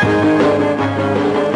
Música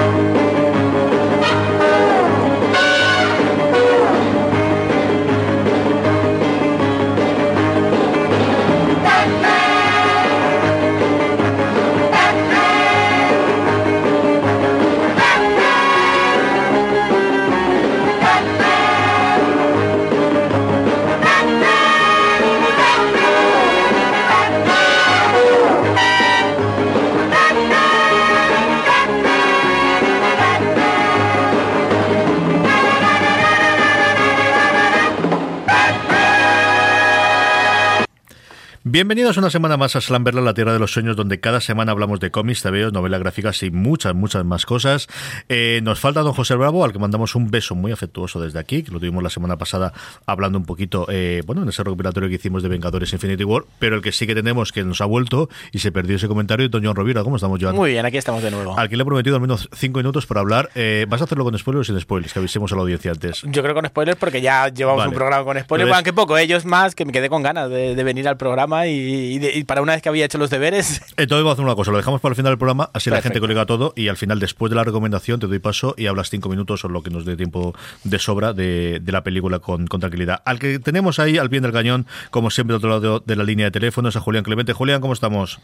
Bienvenidos una semana más a Slamberla, la tierra de los sueños, donde cada semana hablamos de cómics, TVOs, novelas gráficas y muchas, muchas más cosas. Eh, nos falta don José Bravo, al que mandamos un beso muy afectuoso desde aquí, que lo tuvimos la semana pasada hablando un poquito, eh, bueno, en ese recopilatorio que hicimos de Vengadores Infinity War, pero el que sí que tenemos, que nos ha vuelto y se perdió ese comentario, don John Rovira. ¿Cómo estamos, Joan? Muy bien, aquí estamos de nuevo. Al que le he prometido al menos cinco minutos para hablar. Eh, ¿Vas a hacerlo con spoilers o sin spoilers? Que avisemos a la audiencia antes. Yo creo con spoilers porque ya llevamos Vale. un programa con spoilers, Entonces- aunque poco, ellos más, que me quedé con ganas de, de venir al programa y, y de- y para una vez que había hecho los deberes, Entonces vamos a hacer una cosa, lo dejamos para el final del programa, así la gente colega todo y al final, después de la recomendación, te doy paso y hablas cinco minutos o lo que nos dé tiempo de sobra de, de la película con, con tranquilidad. Al que tenemos ahí, al pie del cañón, como siempre, al otro lado de la línea de teléfonos, a Julián Clemente. Julián, ¿cómo estamos?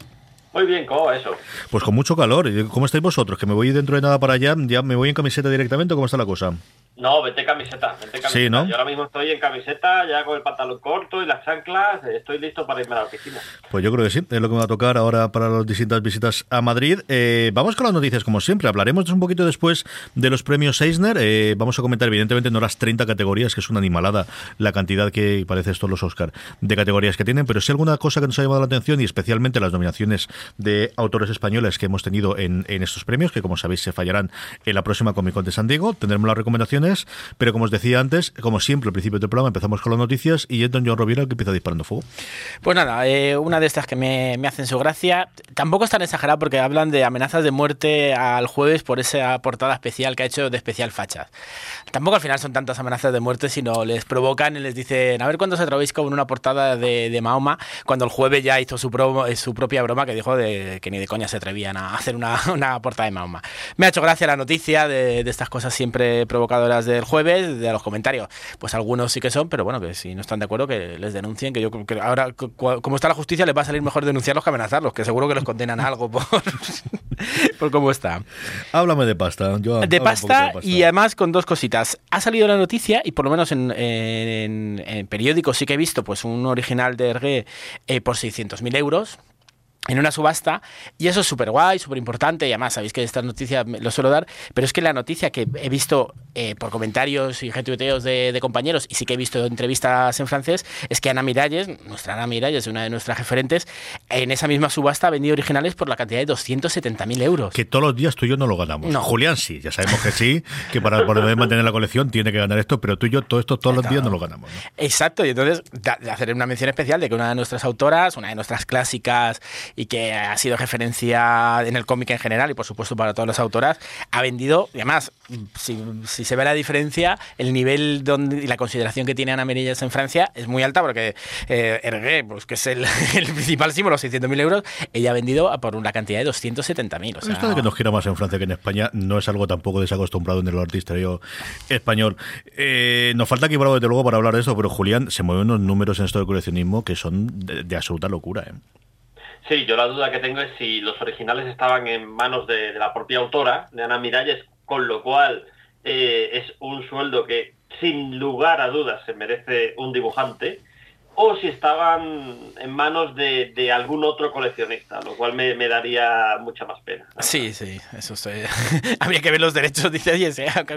Muy bien, ¿cómo va eso? Pues con mucho calor. ¿Cómo estáis vosotros? Que me voy dentro de nada para allá, ya me voy en camiseta directamente, ¿o ¿cómo está la cosa? No, vete camiseta, vete camiseta. Sí, ¿no? Yo ahora mismo estoy en camiseta, ya con el pantalón corto y las chanclas, estoy listo para irme a la oficina. Pues yo creo que sí, es lo que me va a tocar ahora para las distintas visitas a Madrid. Eh, vamos con las noticias, como siempre. Hablaremos un poquito después de los premios Eisner. Eh, vamos a comentar, evidentemente, no las 30 categorías, que es una animalada la cantidad que parece esto los Oscar de categorías que tienen, pero sí alguna cosa que nos ha llamado la atención y especialmente las nominaciones de autores españoles que hemos tenido en, en estos premios, que como sabéis se fallarán en la próxima Comic Con de San Diego. Tendremos las recomendaciones, pero como os decía antes, como siempre, al principio del programa empezamos con las noticias y es don John Rovira que empieza disparando fuego. pues nada, eh, una de estas que me, me hacen su gracia, tampoco es tan exagerado porque hablan de amenazas de muerte al jueves por esa portada especial que ha hecho de especial fachas. Tampoco al final son tantas amenazas de muerte, sino les provocan y les dicen, a ver cuándo os atrevéis con una portada de, de Mahoma, cuando el jueves ya hizo su, promo- eh, su propia broma que dijo de, que ni de coña se atrevían a hacer una, una portada de Mahoma. Me ha hecho gracia la noticia de, de estas cosas siempre provocadoras del jueves, de los comentarios. Pues algunos sí que son, pero bueno, que si no están de acuerdo, que les denuncien, que yo creo que ahora, como está la justicia, les va a salir mejor denunciarlos que amenazarlos, que seguro que los condenan a algo por, por cómo está. Háblame de pasta, Joan, De un poquito pasta, y además con dos cositas. Ha salido la noticia, y por lo menos en, en- en periódicos sí que he visto, pues un original de Hergé eh, por 600.000 euros en una subasta y eso es súper guay, súper importante y además sabéis que estas noticias lo suelo dar, pero es que la noticia que he visto eh, por comentarios y retuiteos de, de compañeros y sí que he visto entrevistas en francés es que Ana Miralles, nuestra Ana Miralles, una de nuestras referentes, en esa misma subasta ha vendido originales por la cantidad de 270.000 euros. Que todos los días tú y yo no lo ganamos. No. Julián sí, ya sabemos que sí, que para poder mantener la colección tiene que ganar esto, pero tú y yo todo esto todos los días no lo ganamos. ¿no? Exacto, y entonces hacer una mención especial de que una de nuestras autoras, una de nuestras clásicas y que ha sido referencia en el cómic en general y por supuesto para todas las autoras, ha vendido, y además, si, si se ve la diferencia, el nivel donde, y la consideración que tiene Ana Merillas en Francia es muy alta porque eh, Hergé, pues, que es el, el principal símbolo, 600.000 euros, ella ha vendido por una cantidad de 270.000. O sea, Esto de que nos quiera más en Francia que en España no es algo tampoco desacostumbrado en el artisterio español. Eh, nos falta aquí Bravo desde luego para hablar de esto, pero Julián se mueven unos números en esto del coleccionismo que son de, de absoluta locura. ¿eh? Sí, yo la duda que tengo es si los originales estaban en manos de, la propia autora, de Ana Miralles, con lo cual eh, es un sueldo que sin lugar a dudas se merece un dibujante, o si estaban en manos de, algún otro coleccionista, lo cual me, daría mucha más pena. Sí, sí, eso sé. Habría que ver los derechos, dice, oye,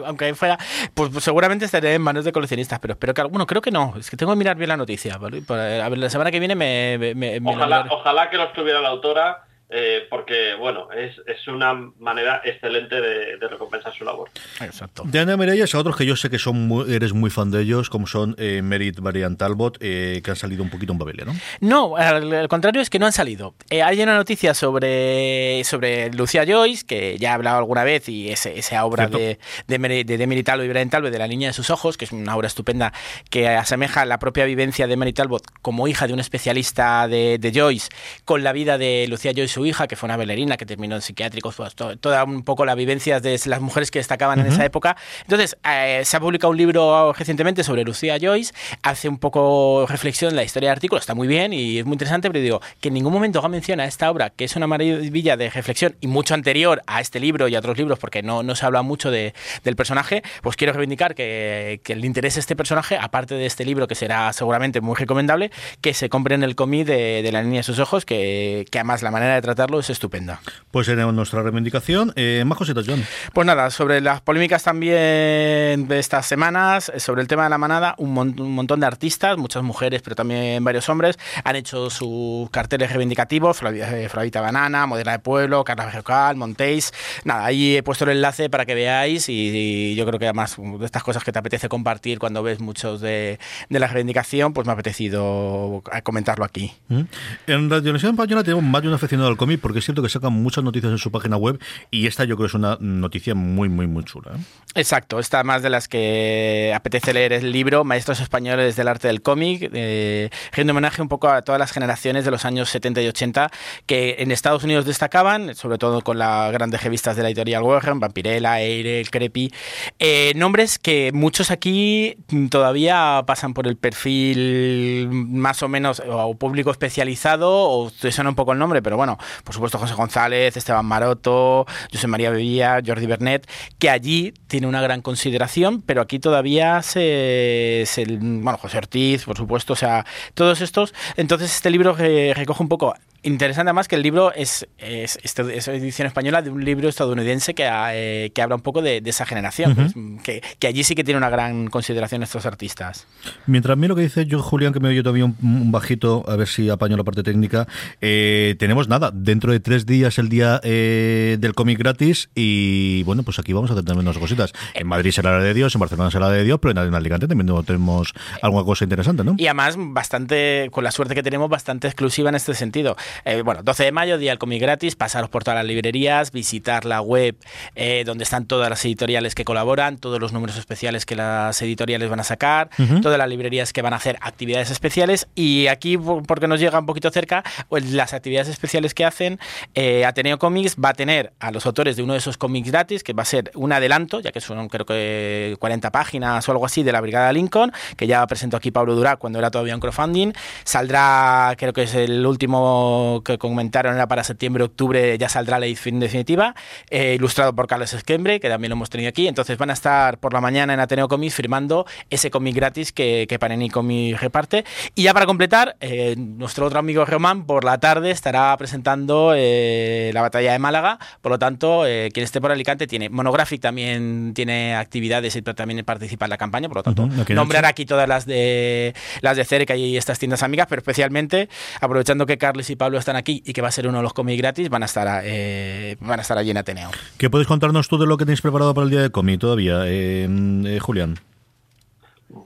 aunque, fuera, pues, pues, seguramente estaría en manos de coleccionistas, pero espero que, bueno, creo que no, es que tengo que mirar bien la noticia, A ver, la semana que viene me... ojalá, ojalá que lo estuviera la autora eh, porque, bueno, es, una manera excelente de, recompensar su labor. Exacto. De Ana Miralles a otros que yo sé que son eres muy fan de ellos, como son eh, Merit, Varian Talbot, eh, que han salido un poquito en Babelia, ¿no? No, al, contrario es que no han salido. hay una noticia sobre, sobre Lucia Joyce, que ya he hablado alguna vez, y esa obra de, de, de, Merit Talbot y Varian Talbot, de La Niña de sus Ojos, que es una obra estupenda que asemeja la propia vivencia de Merit Talbot como hija de un especialista de, de Joyce con la vida de Lucia Joyce hija, que fue una bailarina que terminó en psiquiátricos, pues, toda un poco la vivencia de las mujeres que destacaban en esa época. Entonces, eh, se ha publicado un libro recientemente sobre Lucía Joyce, hace un poco reflexión en la historia del artículo, está muy bien y es muy interesante, pero digo, que en ningún momento haga mención a esta obra, que es una maravilla de reflexión y mucho anterior a este libro y a otros libros, porque no, no se habla mucho de, del personaje, pues quiero reivindicar que, que le interese este personaje, aparte de este libro que será seguramente muy recomendable, que se compre en el cómic de, de La niña de sus ojos, que, que además la manera de tratarlo es estupenda. Pues tenemos nuestra reivindicación. Eh, más cositas, John. Pues nada, sobre las polémicas también de estas semanas, eh, sobre el tema de la manada, un, montón de artistas, muchas mujeres, pero también varios hombres, han hecho sus carteles reivindicativos, Flavita eh, Banana, Modera de Pueblo, Carla Vejocal, Montéis. Nada, ahí he puesto el enlace para que veáis y, yo creo que además de estas cosas que te apetece compartir cuando ves muchos de, la reivindicación, pues me ha apetecido comentarlo aquí. Mm. En Radio Nación Española tenemos más de un aficionado al cómic porque es cierto que sacan muchas noticias en su página web y esta yo creo es una noticia muy, muy, muy chula. ¿eh? Exacto, esta más de las que apetece leer el libro Maestros Españoles del Arte del Cómic, eh, homenaje un poco a todas las generaciones de los años 70 y 80 que en Estados Unidos destacaban, sobre todo con las grandes revistas de la editorial Warren, Vampirella, Eire, Creepy, eh, nombres que muchos aquí todavía pasan por el perfil más o menos o público especializado o te suena un poco el nombre, pero bueno, por supuesto José González, Esteban Maroto, José María Bebía, Jordi Bernet, que allí tiene una gran consideración, pero aquí todavía se, bueno, José Ortiz, por supuesto, o sea, todos estos. Entonces este libro recoge un poco Interesante además que el libro es, es, es, edición española de un libro estadounidense que, eh, que habla un poco de, esa generación, pues, que, que, allí sí que tiene una gran consideración estos artistas. Mientras mí lo que dice yo, Julián, que me oye todavía un, bajito, a ver si apaño la parte técnica, eh, tenemos nada, dentro de tres días el día eh, del cómic gratis y bueno, pues aquí vamos a tener menos cositas. En Madrid será la de Dios, en Barcelona será la de Dios, pero en Alicante también tenemos alguna cosa interesante, ¿no? Y además bastante, con la suerte que tenemos, bastante exclusiva en este sentido. Eh, bueno, 12 de mayo, día del cómic gratis, pasaros por todas las librerías, visitar la web eh, donde están todas las editoriales que colaboran, todos los números especiales que las editoriales van a sacar, todas las librerías que van a hacer actividades especiales. Y aquí, porque nos llega un poquito cerca, pues, las actividades especiales que hacen, eh, Ateneo Comics va a tener a los autores de uno de esos cómics gratis, que va a ser un adelanto, ya que son creo que 40 páginas o algo así de la Brigada Lincoln, que ya presentó aquí Pablo Durac cuando era todavía un crowdfunding, saldrá, creo que es el último que comentaron era para septiembre-octubre, ya saldrá la edición definitiva, eh, ilustrado por Carlos Esquembre, que también lo hemos tenido aquí. Entonces van a estar por la mañana en Ateneo Comics firmando ese cómic gratis que, que Panini Comics reparte. Y ya para completar, eh, nuestro otro amigo Román por la tarde estará presentando eh, la batalla de Málaga. Por lo tanto, quien esté por Alicante tiene Monographic también tiene actividades y también participa en la campaña. Por lo tanto, nombrar aquí todas las de las de cerca y estas tiendas amigas, pero especialmente aprovechando que Carlos y Pablo están aquí y que va a ser uno de los cómics gratis, van a estar eh, van a estar allí en Ateneo. ¿Qué podéis contarnos tú de lo que tenéis preparado para el día del cómic todavía, eh, eh, Julián?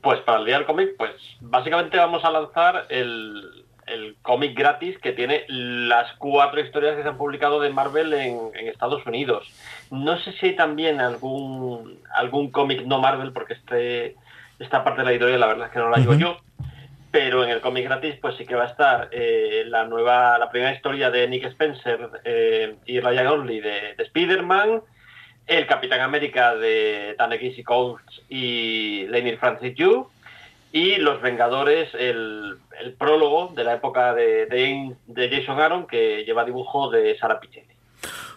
Pues para el día del cómic, pues básicamente vamos a lanzar el, el cómic gratis que tiene las cuatro historias que se han publicado de Marvel en, Estados Unidos. No sé si hay también algún algún cómic no Marvel, porque este esta parte de la editorial la verdad es que no la digo yo, pero en el cómic gratis pues sí que va a estar eh, la nueva, la primera historia de Nick Spencer eh, y Ryan Orley de, de Spider-Man, el Capitán América de Tanekisi Coates y Lenny Francis Yu, y Los Vengadores, el, prólogo de la época de, de, Jason Aaron, que lleva dibujo de Sara Pichelli.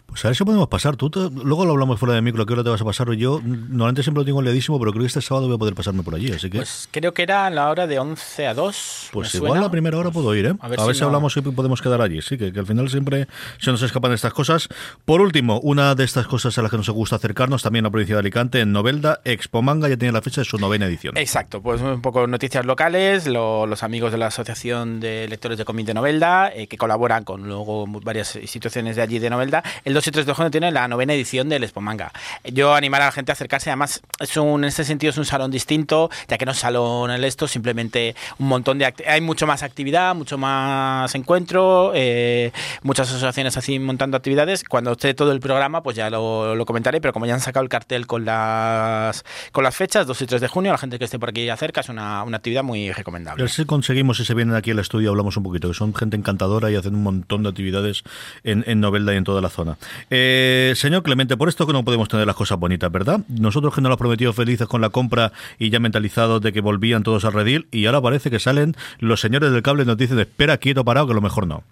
Pues a ver si podemos pasar. Tú luego lo hablamos fuera de micro, ¿qué hora te vas a pasar? Yo normalmente siempre lo tengo leadísimo, pero creo que este sábado voy a poder pasarme por allí, así que... Pues creo que era la hora de 11 a 2. Pues igual la primera hora puedo ir, ¿eh? A ver, si, hablamos y podemos quedar allí, sí, que, al final siempre se nos escapan estas cosas. Por último, una de estas cosas a las que nos gusta acercarnos, también la provincia de Alicante, en Novelda, Expo Manga ya tiene la fecha de su novena edición. Exacto, pues un poco noticias locales, los amigos de la Asociación de Lectores de Cómic de Novelda, eh, que colaboran con luego varias instituciones de allí de Novelda, el 2 y 3 de junio tiene la novena edición del Expo Manga. Yo animar a la gente a acercarse, además es un, en ese sentido es un salón distinto, ya que no es salón el esto, simplemente un montón de hay mucho más actividad, mucho más encuentro, eh, muchas asociaciones así montando actividades. Cuando esté todo el programa, pues ya lo, comentaré, pero como ya han sacado el cartel con las con las fechas, 2 y 3 de junio, la gente que esté por aquí cerca es una, actividad muy recomendable. Si conseguimos, y se vienen aquí al estudio, hablamos un poquito, que son gente encantadora y hacen un montón de actividades en, en Novelda y en toda la zona. Eh, señor Clemente, por esto que no podemos tener las cosas bonitas, ¿verdad? Nosotros que nos lo prometido felices con la compra y ya mentalizados de que volvían todos al redil y ahora parece que salen los señores del cable y nos dicen espera quieto parado que lo mejor no.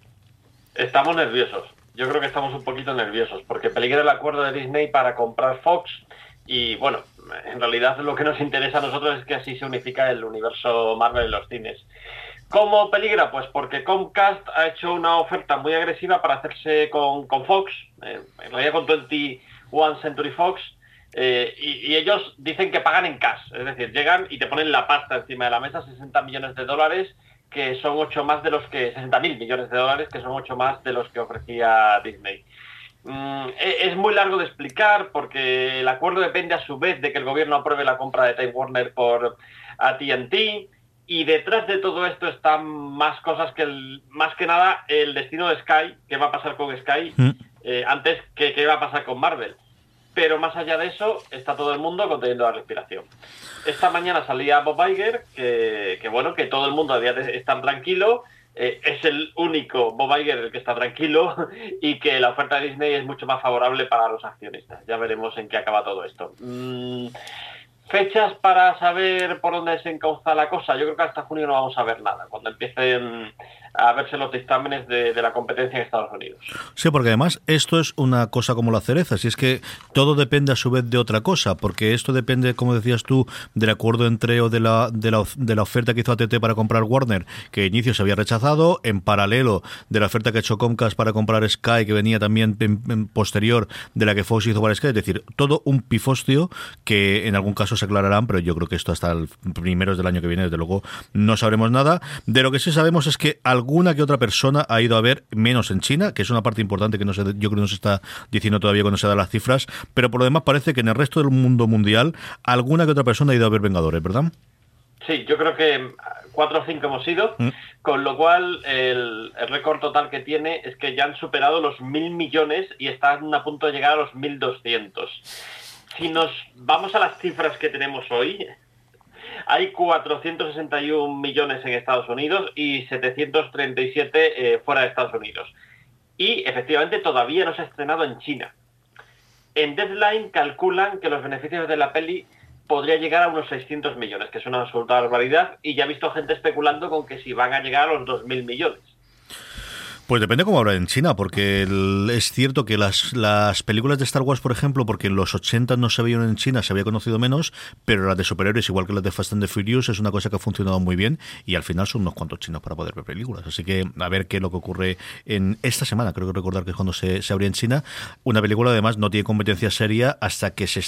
Estamos nerviosos. Yo creo que estamos un poquito nerviosos porque peligra el acuerdo de Disney para comprar Fox y bueno, en realidad lo que nos interesa a nosotros es que así se unifica el universo Marvel en los cines. ¿Cómo peligra? Pues porque Comcast ha hecho una oferta muy agresiva para hacerse con, Fox, eh, en realidad con 21 Century Fox, eh, y, ellos dicen que pagan en cash, es decir, llegan y te ponen la pasta encima de la mesa, 60 millones de dólares, que son 8 más de los que, 60 mil millones de dólares, que son 8 más de los que ofrecía Disney. Mm, e, es muy largo de explicar porque el acuerdo depende a su vez de que el gobierno apruebe la compra de Time Warner por AT&T y detrás de todo esto están más cosas que el, más que nada el destino de Sky, qué va a pasar con Sky, mm. eh, antes que qué va a pasar con Marvel. Pero más allá de eso, está todo el mundo conteniendo la respiración. Esta mañana salía Bob Iger, que, bueno, que todo el mundo a día de, está tranquilo, eh, es el único Bob Iger el que está tranquilo y que la oferta de Disney es mucho más favorable para los accionistas. Ya veremos en qué acaba todo esto. Mm, Fechas para saber por dónde se encauza la cosa. Yo creo que hasta junio no vamos a ver nada. Cuando empiecen a verse los dictámenes de, la competencia en Estados Unidos. Sí, porque además esto es una cosa como la cereza, si es que todo depende a su vez de otra cosa, porque esto depende, como decías tú, del acuerdo entre o de la, de la, de la oferta que hizo ATT para comprar Warner, que de inicio se había rechazado, en paralelo de la oferta que ha hecho Comcast para comprar Sky, que venía también posterior de la que Fox hizo para Sky, es decir, todo un pifostio que en algún caso se aclararán, pero yo creo que esto hasta el primeros del año que viene, desde luego, no sabremos nada. De lo que sí sabemos es que algún alguna que otra persona ha ido a ver, menos en China, que es una parte importante que no se, yo creo que no se está diciendo todavía cuando se dan las cifras, pero por lo demás parece que en el resto del mundo mundial alguna que otra persona ha ido a ver Vengadores, ¿verdad? Sí, yo creo que cuatro o cinco hemos ido, mm. con lo cual el, récord total que tiene es que ya han superado los mil millones y están a punto de llegar a los mil doscientos. Si nos vamos a las cifras que tenemos hoy, hay 461 millones en Estados Unidos y 737 eh, fuera de Estados Unidos. Y efectivamente todavía no se ha estrenado en China. En Deadline calculan que los beneficios de la peli podría llegar a unos 600 millones, que es una absoluta barbaridad, y ya he visto gente especulando con que si van a llegar a los 2.000 millones. Pues depende cómo habrá en China, porque es cierto que las, las películas de Star Wars, por ejemplo, porque en los 80 no se veían en China, se había conocido menos, pero las de superhéroes, igual que las de Fast and the Furious, es una cosa que ha funcionado muy bien y al final son unos cuantos chinos para poder ver películas. Así que a ver qué es lo que ocurre en esta semana, creo que recordar que es cuando se, se abría en China. Una película además no tiene competencia seria hasta que se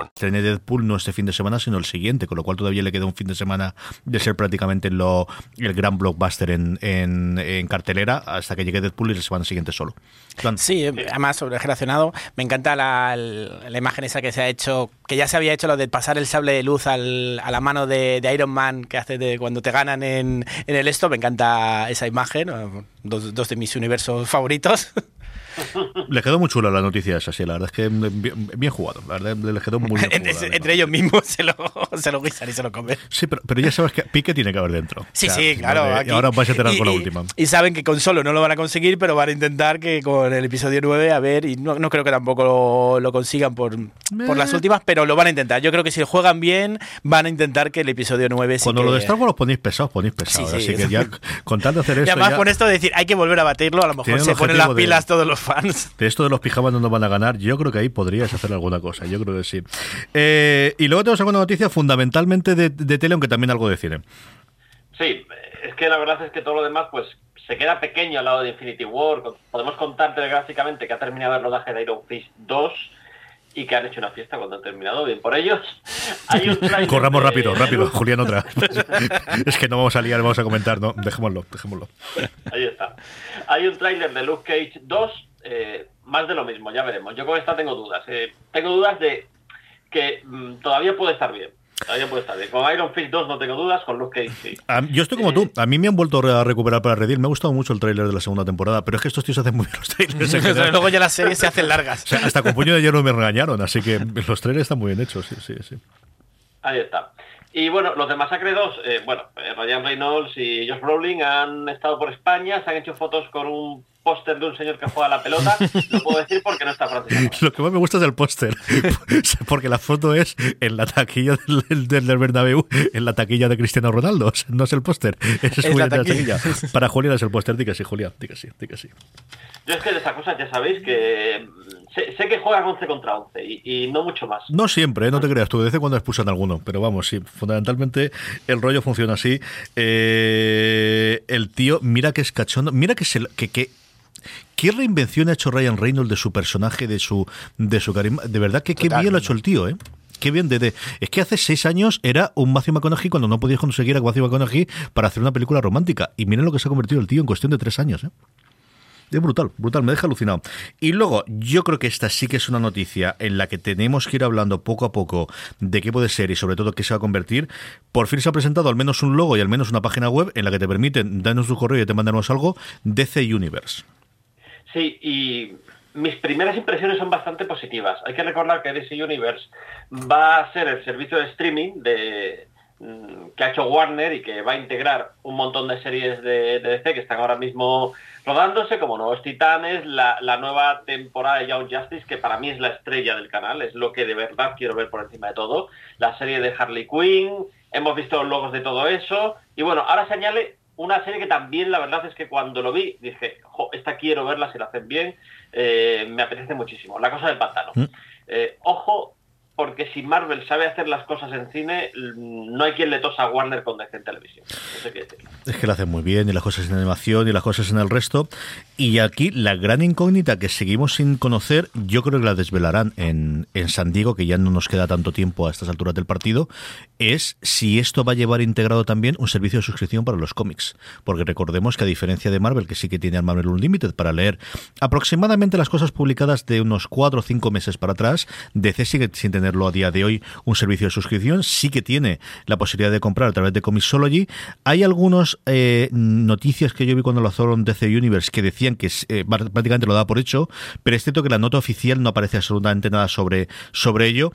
Tiene Deadpool no este fin de semana, sino el siguiente, con lo cual todavía le queda un fin de semana de ser prácticamente lo, el gran blockbuster en, en, cartelera hasta que llegue Deadpool y la semana siguiente solo. Sí, además sobre relacionado, me encanta la, la, imagen esa que se ha hecho, que ya se había hecho lo de pasar el sable de luz al, a la mano de, Iron Man que hace de cuando te ganan en, en el esto, me encanta esa imagen, dos, dos de mis universos favoritos. Le quedó muy chula la noticia esa, sí, la verdad es que bien, jugado, la verdad le quedó muy bien Entre ellos mismos se lo, se lo guisan y se lo comen. Sí, pero, pero ya sabes que pique tiene que haber dentro. Sí, sí, claro. Y ahora vais a tener con la última. Y, saben que con solo no lo van a conseguir, pero van a intentar que con el episodio 9, a ver, y no, no creo que tampoco lo, consigan por, por las últimas, pero lo van a intentar. Yo creo que si juegan bien, van a intentar que el episodio 9 Cuando lo de Star Wars los ponéis pesados, ponéis pesados. así que ya, con tal de hacer eso. Y además con esto de decir, hay que volver a batirlo, a lo mejor se ponen las pilas todos los fans. De esto de los pijamas no nos van a ganar, yo creo que ahí podrías hacer alguna cosa, yo creo que sí. Eh, y luego tenemos alguna noticia fundamentalmente de, tele, aunque también algo de cine. Sí, es que la verdad es que todo lo demás pues se queda pequeño al lado de Infinity War. Podemos contar telegraficamente que ha terminado el rodaje de Iron Fist 2 y que han hecho una fiesta cuando han terminado. Bien por ellos. Corramos rápido, rápido, Julián, otra. es que no vamos a liar, vamos a comentar, no, dejémoslo, dejémoslo. Ahí está. Hay un tráiler de Luke Cage 2 eh, más de lo mismo, ya veremos. Yo con esta tengo dudas. Eh. tengo dudas de que mm, todavía puede estar bien. Todavía puede estar bien. Con Iron Fist 2 no tengo dudas, con Luke Cage sí. yo estoy como tú. A mí me han vuelto a recuperar para Reddit. Me ha gustado mucho el tráiler de la segunda temporada, pero es que estos tíos hacen muy bien los trailers. Luego ya las series se hacen largas. hasta con puño de hierro me regañaron, así que los trailers están muy bien hechos, sí, sí, sí. Ahí está. Y bueno, los de Masacre 2, eh, bueno, Ryan Reynolds y Josh Brolin han estado por España, se han hecho fotos con un póster de un señor que juega la pelota. Lo puedo decir porque no está Francis Lo que más me gusta es el póster, porque la foto es en la taquilla del, del, Bernabéu, en la taquilla de Cristiano Ronaldo. no es el póster, es, la taquilla. Para Julián es el póster, di que sí, Julián, di que sí, di que sí. Yo es que de esas cosas ya sabéis que sé, que juegan 11 contra 11 y, no mucho más. No siempre, ¿eh? no te creas tú, de vez en cuando expulsan a alguno, pero vamos, sí, fundamentalmente el rollo funciona así. Eh, el tío, mira que es cachondo, mira que, se, que, que ¿Qué reinvención ha hecho Ryan Reynolds de su personaje, de su, de su carisma? De verdad que qué bien lo ha hecho el tío, ¿eh? Qué bien, de, es que hace seis años era un Matthew McConaughey cuando no podías conseguir a Matthew McConaughey para hacer una película romántica. Y miren lo que se ha convertido el tío en cuestión de tres años, ¿eh? Es brutal, brutal, me deja alucinado. Y luego, yo creo que esta sí que es una noticia en la que tenemos que ir hablando poco a poco de qué puede ser y sobre todo qué se va a convertir. Por fin se ha presentado al menos un logo y al menos una página web en la que te permiten darnos tu correo y te mandamos algo, DC Universe. Sí, y mis primeras impresiones son bastante positivas. Hay que recordar que DC Universe va a ser el servicio de streaming de, mm, que ha hecho Warner y que va a integrar un montón de series de, DC que están ahora mismo rodándose, como Nuevos Titanes, la, nueva temporada de Young Justice, que para mí es la estrella del canal, es lo que de verdad quiero ver por encima de todo, la serie de Harley Quinn, hemos visto los logos de todo eso, y bueno, ahora se añade una serie que también la verdad es que cuando lo vi dije, esta quiero verla si la hacen bien, eh, me apetece muchísimo. La cosa del pantano. Mm. Eh, ojo, porque si Marvel sabe hacer las cosas en cine, no hay quien le tosa a Warner con en televisión. es que lo hacen muy bien, y las cosas en animación, y las cosas en el resto. Y aquí la gran incógnita que seguimos sin conocer, yo creo que la desvelarán en, en San Diego, que ya no nos queda tanto tiempo a estas alturas del partido, es si esto va a llevar integrado también un servicio de suscripción para los cómics. Porque recordemos que a diferencia de Marvel, que sí que tiene al Marvel Unlimited para leer aproximadamente las cosas publicadas de unos 4 o 5 meses para atrás, DC sigue sin tener a día de hoy un servicio de suscripción, sí que tiene la posibilidad de comprar a través de Comixology. Hay algunas eh, noticias que yo vi cuando lo hicieron DC Universe que decían que eh, prácticamente lo da por hecho, pero es cierto que la nota oficial no aparece absolutamente nada sobre, sobre ello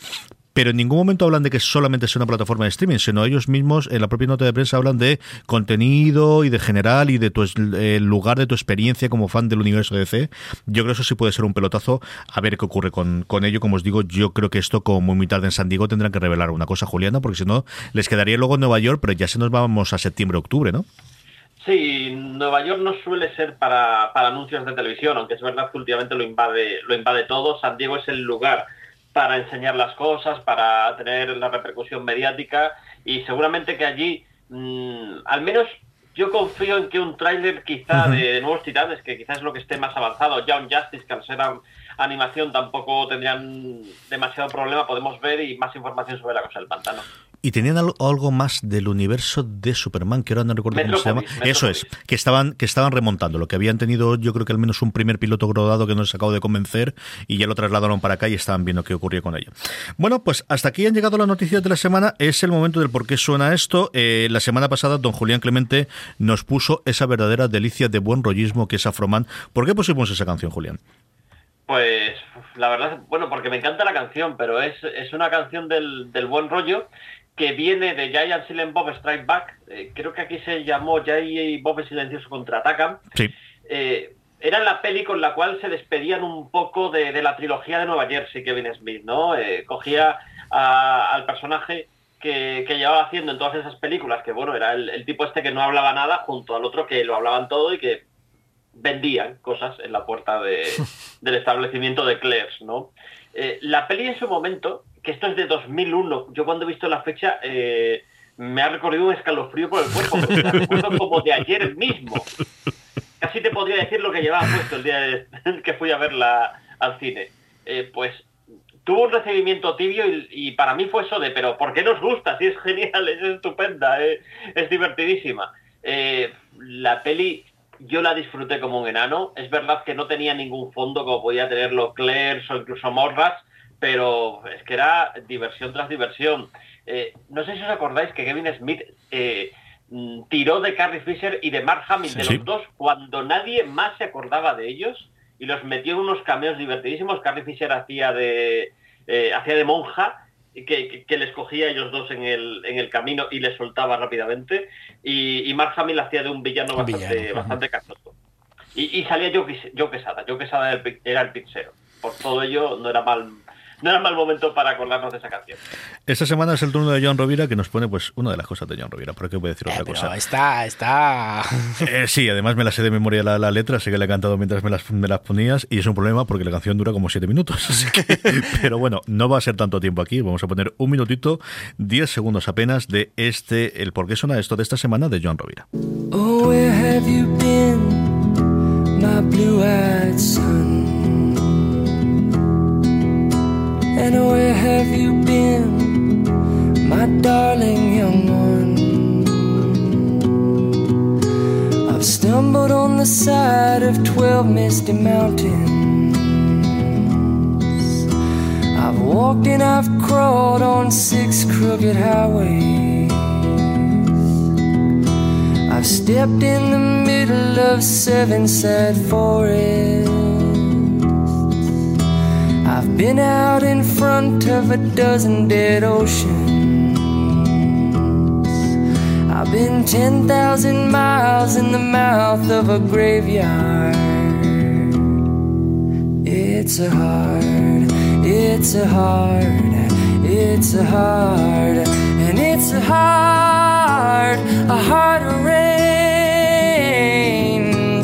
pero en ningún momento hablan de que solamente sea una plataforma de streaming, sino ellos mismos en la propia nota de prensa hablan de contenido y de general y de tu el lugar de tu experiencia como fan del universo de DC. Yo creo que eso sí puede ser un pelotazo a ver qué ocurre con, con ello. Como os digo, yo creo que esto, como muy tarde en San Diego, tendrán que revelar una cosa, Juliana, porque si no, les quedaría luego en Nueva York, pero ya se nos vamos a septiembre, octubre, ¿no? Sí, Nueva York no suele ser para, para, anuncios de televisión, aunque es verdad que últimamente lo invade, lo invade todo. San Diego es el lugar para enseñar las cosas, para tener la repercusión mediática y seguramente que allí, mmm, al menos yo confío en que un tráiler quizá de, Nuevos Titanes, que quizás es lo que esté más avanzado, ya un Justice, que al ser animación tampoco tendrían demasiado problema, podemos ver y más información sobre la cosa del pantano. Y tenían algo más del universo de Superman, que ahora no recuerdo cómo se llama. Eso es, que estaban, que estaban remontando. Lo que habían tenido, yo creo que al menos un primer piloto rodado que no les acabo de convencer y ya lo trasladaron para acá y estaban viendo qué ocurría con ello. Bueno, pues hasta aquí han llegado las noticias de la semana. Es el momento del por qué suena esto. Eh, la semana pasada, don Julián Clemente nos puso esa verdadera delicia de buen rollismo que es Afroman. ¿Por qué pusimos esa canción, Julián? Pues la verdad, bueno, porque me encanta la canción, pero es, es una canción del, del buen rollo que viene de Giant Silent Bob Strike Back, eh, creo que aquí se llamó Jay Bob Silencioso contraatacan. Sí. Eh, era la peli con la cual se despedían un poco de, la trilogía de Nueva Jersey, Kevin Smith, ¿no? Eh, cogía al personaje que, llevaba haciendo en todas esas películas, que bueno, era el, tipo este que no hablaba nada, junto al otro que lo hablaban todo y que vendían cosas en la puerta del establecimiento de Claire's, ¿no? la peli en su momento que esto es de 2001. Yo cuando he visto la fecha eh, me ha recorrido un escalofrío por el cuerpo, porque recuerdo como de ayer mismo. Casi te podría decir lo que llevaba puesto el día que fui a verla al cine. Eh, pues tuvo un recibimiento tibio y, para mí fue eso de, pero ¿por qué nos gusta? Si es genial, es estupenda, eh, es divertidísima. la peli yo la disfruté como un enano. Es verdad que no tenía ningún fondo como podía tenerlo Claire's o incluso Morras, pero es que era diversión tras diversión. Eh, no sé si os acordáis que Kevin Smith eh, mm, tiró de Carrie Fisher y de Mark Hamill, de los dos, cuando nadie más se acordaba de ellos, y los metió en unos cameos divertidísimos. Carrie Fisher hacía de, eh, hacía de monja, que, que, les cogía ellos dos en el, en el camino y les soltaba rápidamente, y, Mark Hamill hacía de un villano bastante, bastante Y, salía Joe, Quesada, Joe Quesada era el, pizzero. Por todo ello no era mal no era mal momento para acordarnos de esa canción. Esta semana es el turno de John Rovira que nos pone pues una de las cosas de John Rovira, ¿por qué voy a decir otra eh, cosa? Está, está. Eh, sí, además me la sé de memoria la, la, letra, sé que la he cantado mientras me las, me las ponías y es un problema porque la canción dura como siete minutos. pero bueno, no va a ser tanto tiempo aquí, vamos a poner un minutito, diez segundos apenas de este, el por qué suena esto de esta semana de John Rovira. Oh, where have you been, my blue-eyed son? And where have you been, my darling young one? I've stumbled on the side of twelve misty mountains. I've walked and I've crawled on six crooked highways. I've stepped in the middle of seven sad forests. I've been out in front of a dozen dead oceans. I've been 10,000 miles in the mouth of a graveyard. It's a hard, it's a hard, it's a hard, and it's a hard, a hard rains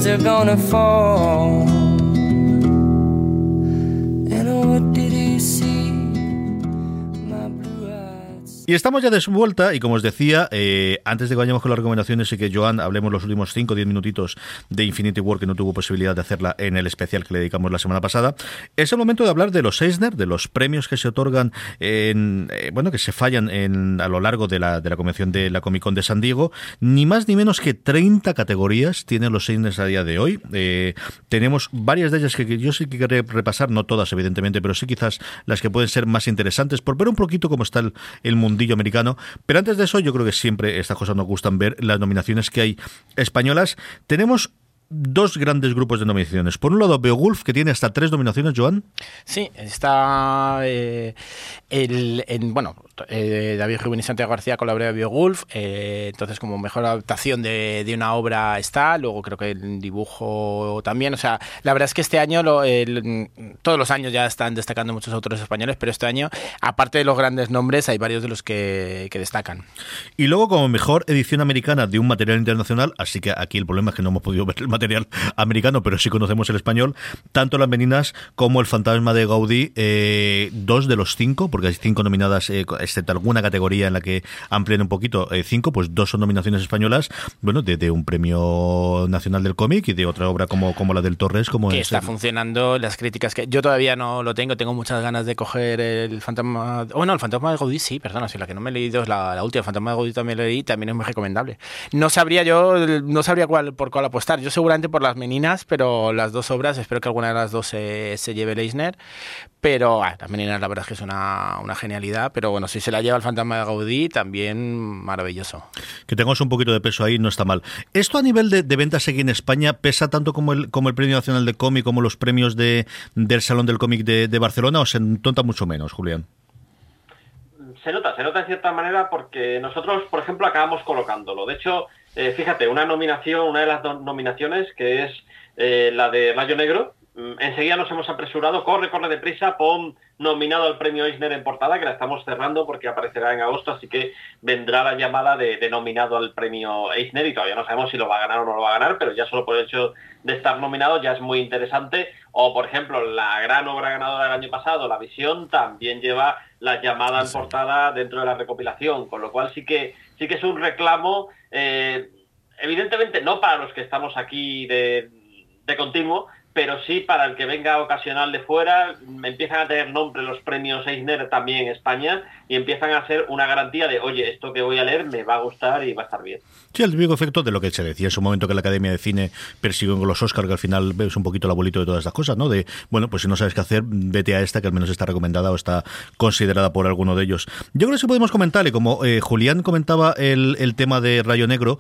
are gonna fall. Y estamos ya de vuelta y como os decía, eh, antes de que vayamos con las recomendaciones y que Joan hablemos los últimos 5 o 10 minutitos de Infinity War que no tuvo posibilidad de hacerla en el especial que le dedicamos la semana pasada, es el momento de hablar de los Eisner, de los premios que se otorgan en, eh, bueno, que se fallan en, a lo largo de la, de la convención de la Comic Con de San Diego. Ni más ni menos que 30 categorías tienen los Eisner a día de hoy. Eh, tenemos varias de ellas que yo sí que querré repasar, no todas evidentemente, pero sí quizás las que pueden ser más interesantes por ver un poquito cómo está el, el mundo americano. Pero antes de eso, yo creo que siempre estas cosas nos gustan ver las nominaciones que hay españolas. Tenemos dos grandes grupos de nominaciones. Por un lado, Beowulf, que tiene hasta tres nominaciones, Joan. Sí, está eh, el, en, bueno, eh, David Rubén y Santiago García con la obra de Beowulf, eh, entonces como mejor adaptación de, una obra está, luego creo que el dibujo también, o sea, la verdad es que este año, lo, todos los años ya están destacando muchos autores españoles, pero este año, aparte de los grandes nombres, hay varios de los que, que destacan. Y luego como mejor edición americana de un material internacional, así que aquí el problema es que no hemos podido ver el material americano, pero sí conocemos el español, tanto Las Meninas como El Fantasma de Gaudí, eh, dos de los cinco, porque hay cinco nominadas, eh, excepto alguna categoría en la que amplían un poquito, eh, cinco, pues dos son nominaciones españolas, bueno, de, de un premio nacional del cómic y de otra obra como, como la del Torres, como que es está el- funcionando, las críticas que yo todavía no lo tengo, tengo muchas ganas de coger el fantasma, oh no, el fantasma de Gaudí sí, perdona, si la que no me he leído es la, la última, el fantasma de Gaudí también lo leí, también es muy recomendable. No sabría yo, no sabría cuál por cuál apostar, yo seguramente por las meninas, pero las dos obras, espero que alguna de las dos se, se lleve Leisner, pero ah, las meninas la verdad es que es una, una genialidad, pero bueno, si se la lleva el fantasma de Gaudí, también maravilloso. que tengamos un poquito de peso ahí no está mal. ¿Esto a nivel de, de ventas aquí en España pesa tanto como el, como el Premio Nacional de Cómic, como los premios de, del Salón del Cómic de, de Barcelona, o se tonta mucho menos, Julián? Se nota, se nota en cierta manera porque nosotros, por ejemplo, acabamos colocándolo. De hecho, eh, fíjate, una nominación, una de las dos nominaciones, que es eh, la de Rayo Negro, enseguida nos hemos apresurado, corre, corre deprisa, pon nominado al premio Eisner en portada, que la estamos cerrando porque aparecerá en agosto, así que vendrá la llamada de, de nominado al premio Eisner y todavía no sabemos si lo va a ganar o no lo va a ganar, pero ya solo por el hecho de estar nominado ya es muy interesante. O, por ejemplo, la gran obra ganadora del año pasado, La Visión, también lleva la llamada en portada dentro de la recopilación, con lo cual sí que, sí que es un reclamo, eh, evidentemente no para los que estamos aquí de, de continuo, pero sí para el que venga ocasional de fuera, empiezan a tener nombre los premios Eisner también en España y empiezan a ser una garantía de, oye, esto que voy a leer me va a gustar y va a estar bien. Sí, el típico efecto de lo que se decía en su momento que la Academia de Cine persiguió con los Oscars, que al final es un poquito el abuelito de todas estas cosas, ¿no? De, bueno, pues si no sabes qué hacer, vete a esta, que al menos está recomendada o está considerada por alguno de ellos. Yo creo que sí podemos comentar, y como eh, Julián comentaba el, tema de Rayo Negro,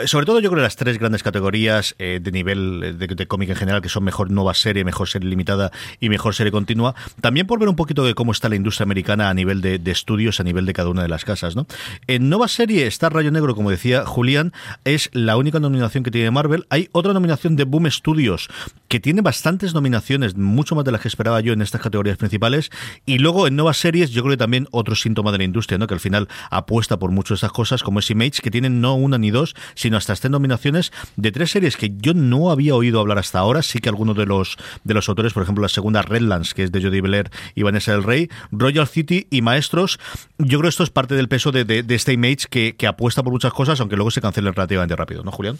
eh, sobre todo yo creo que las tres grandes categorías eh, de nivel de, de cómic en general, que son mejor nueva serie, mejor serie limitada y mejor serie continua, también por ver un poquito de cómo está la industria americana a nivel de, de estudios, a nivel de cada una de las casas, ¿no? En nueva serie está Rayo Negro, como decía Julián, es la única nominación que tiene Marvel. Hay otra nominación de Boom Studios, que tiene bastantes nominaciones, mucho más de las que esperaba yo en estas categorías principales. Y luego en nuevas series, yo creo que también otro síntoma de la industria, ¿no? Que al final apuesta por muchas de estas cosas, como es Image, que tienen no una ni dos, sino hasta tres nominaciones de tres series que yo no había oído hablar hasta ahora. Sí que de los de los autores, por ejemplo, la segunda Redlands, que es de Jodie Belair y Vanessa del Rey, Royal City y Maestros. Yo creo que esto es parte del peso de, de, de este Image que, que apuesta por muchas cosas, aunque luego se cancelen relativamente rápido, ¿no, Julián?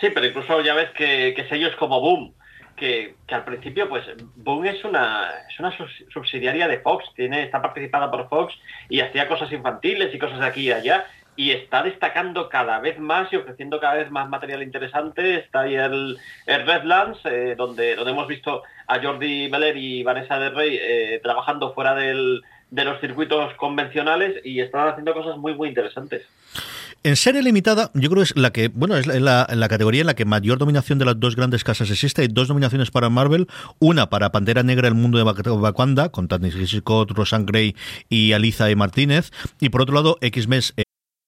Sí, pero incluso ya ves que, que sellos como Boom, que, que, al principio, pues, Boom es una, es una subsidiaria de Fox, tiene, está participada por Fox y hacía cosas infantiles y cosas de aquí y de allá, y está destacando cada vez más y ofreciendo cada vez más material interesante. Está ahí el, el Redlands, eh, donde, donde hemos visto a Jordi Beller y Vanessa del Rey eh, trabajando fuera del, de los circuitos convencionales y están haciendo cosas muy, muy interesantes. En serie limitada, yo creo que es la que, bueno, es la, la, categoría en la que mayor dominación de las dos grandes casas existe. Hay dos nominaciones para Marvel, una para Pantera Negra, el mundo de Wakanda, con Tannis Scott, Rosan Gray y Aliza E. Martínez, y por otro lado, X-Men.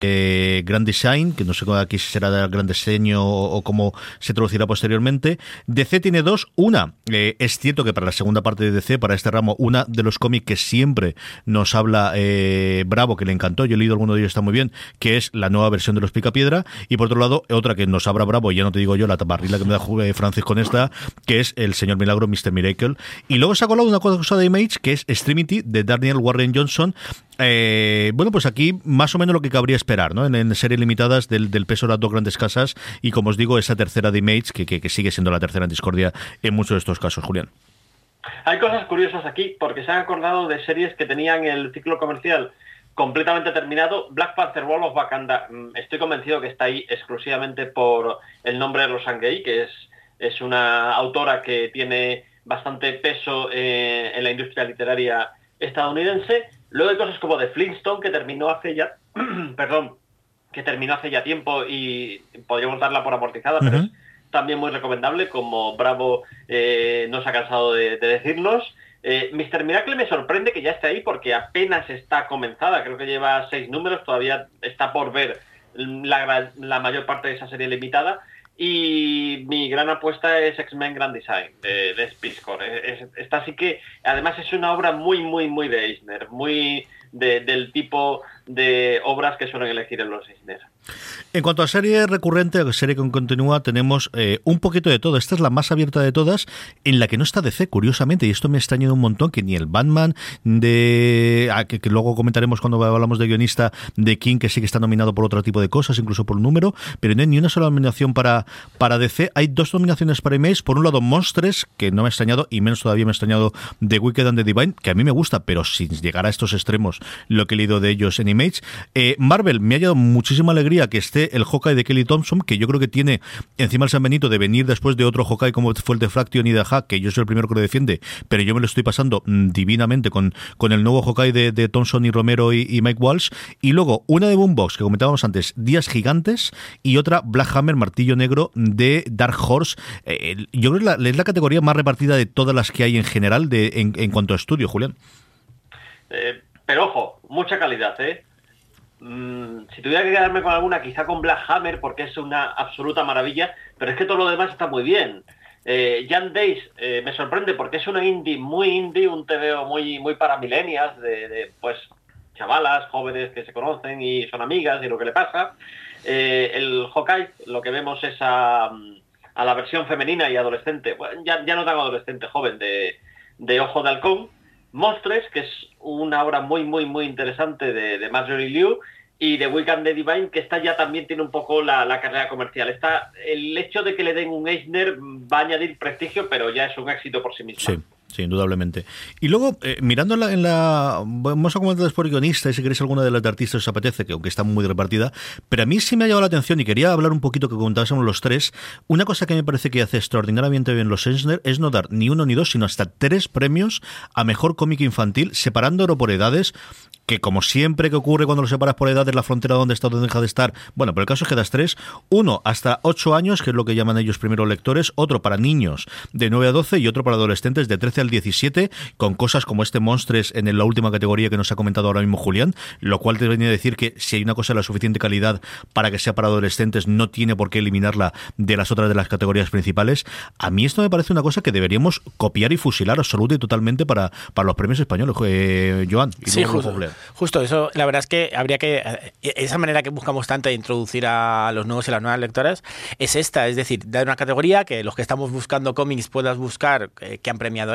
Eh, Grand Design, que no sé aquí si será gran diseño o, cómo se traducirá posteriormente. DC tiene dos. Una, eh, es cierto que para la segunda parte de DC, para este ramo, una de los cómics que siempre nos habla eh, Bravo, que le encantó, yo he leído alguno de ellos, está muy bien, que es la nueva versión de los Picapiedra. Y por otro lado, otra que nos habla Bravo, ya no te digo yo la taparrila que me da eh, Francis con esta, que es El Señor Milagro, Mr. Miracle. Y luego se ha colado una cosa de Image, que es Extremity, de Daniel Warren Johnson. Eh, bueno, pues aquí más o menos lo que cabría esperar, ¿no? En, series limitadas del, peso de las dos grandes casas y como os digo, esa tercera de Image, que, sigue siendo la tercera en discordia en muchos de estos casos, Julián. Hay cosas curiosas aquí porque se han acordado de series que tenían el ciclo comercial completamente terminado. Black Panther Wall of Wakanda, estoy convencido que está ahí exclusivamente por el nombre de Rosanne Gay, que es, es una autora que tiene bastante peso eh, en la industria literaria estadounidense. Luego hay cosas como The Flintstone, que terminó hace ya, perdón, que terminó hace ya tiempo y podríamos darla por amortizada, uh -huh. pero es también muy recomendable, como Bravo eh, nos ha cansado de, de decirnos. Eh, Mr. Miracle me sorprende que ya esté ahí porque apenas está comenzada, creo que lleva seis números, todavía está por ver la, la mayor parte de esa serie limitada. Y mi gran apuesta es X-Men Grand Design de, de Spiscore. Es, esta sí que, además, es una obra muy, muy, muy de Eisner, muy de, del tipo de obras que suelen elegir en los Eisner. En cuanto a serie recurrente, serie que continúa, tenemos eh, un poquito de todo. Esta es la más abierta de todas, en la que no está DC, curiosamente, y esto me ha extrañado un montón, que ni el Batman de... Ah, que, luego comentaremos cuando hablamos de guionista de King, que sí que está nominado por otro tipo de cosas, incluso por número, pero no hay ni una sola nominación para, para DC. Hay dos nominaciones para Image. Por un lado, Monstres, que no me ha extrañado, y menos todavía me ha extrañado de Wicked and the Divine, que a mí me gusta, pero sin llegar a estos extremos, lo que he leído de ellos en Image. Eh, Marvel, me ha dado muchísima alegría que esté el Hawkeye de Kelly Thompson, que yo creo que tiene encima el San Benito de venir después de otro Hawkeye como fue el de Fraction y de Hack, que yo soy el primero que lo defiende, pero yo me lo estoy pasando mm, divinamente con, con el nuevo Hawkeye de, Thompson y Romero y, Mike Walsh. Y luego una de Boombox, que comentábamos antes, Días Gigantes, y otra Black Hammer, Martillo Negro de Dark Horse. Eh, yo creo que es la categoría más repartida de todas las que hay en general de, en, en cuanto a estudio, Julián. Eh, pero ojo, mucha calidad, ¿eh? Mm, si tuviera que quedarme con alguna, quizá con Black Hammer, porque es una absoluta maravilla, pero es que todo lo demás está muy bien. Eh, Jan Days eh, me sorprende porque es una indie muy indie, un TVO muy, muy para millennials, de, pues chavalas, jóvenes que se conocen y son amigas y lo que le pasa. Eh, el Hawkeye, lo que vemos es a, a, la versión femenina y adolescente, bueno, ya, ya no tan adolescente, joven, de, de Ojo de Halcón. Monstres, que es una obra muy, muy, muy interesante de, de Marjorie Liu, y de Weekend the Divine, que esta ya también tiene un poco la, carrera comercial. Está, el hecho de que le den un Eisner va a añadir prestigio, pero ya es un éxito por sí mismo. Sí, indudablemente. Y luego, eh, mirando en la, en la, Vamos a comentar después guionista, y si queréis alguna de las artistas os apetece, que aunque está muy repartida. Pero a mí sí me ha llamado la atención y quería hablar un poquito que comentásemos los tres. Una cosa que me parece que hace extraordinariamente bien los Eisner es no dar ni uno ni dos, sino hasta tres premios a mejor cómic infantil, separándolo por edades que como siempre que ocurre cuando lo separas por edad es la frontera donde está donde deja de estar. Bueno, pero el caso es que das tres. Uno hasta ocho años, que es lo que llaman ellos primero lectores. Otro para niños de 9 a 12 y otro para adolescentes de 13 al 17, con cosas como este Monstres en la última categoría que nos ha comentado ahora mismo Julián, lo cual te venía a decir que si hay una cosa de la suficiente calidad para que sea para adolescentes, no tiene por qué eliminarla de las otras de las categorías principales. A mí esto me parece una cosa que deberíamos copiar y fusilar absoluta y totalmente para, para los premios españoles, eh, Joan. Y sí, justo, justo eso, la verdad es que habría que, esa manera que buscamos tanto de introducir a los nuevos y las nuevas lectoras es esta, es decir, dar una categoría que los que estamos buscando cómics puedas buscar eh, que han premiado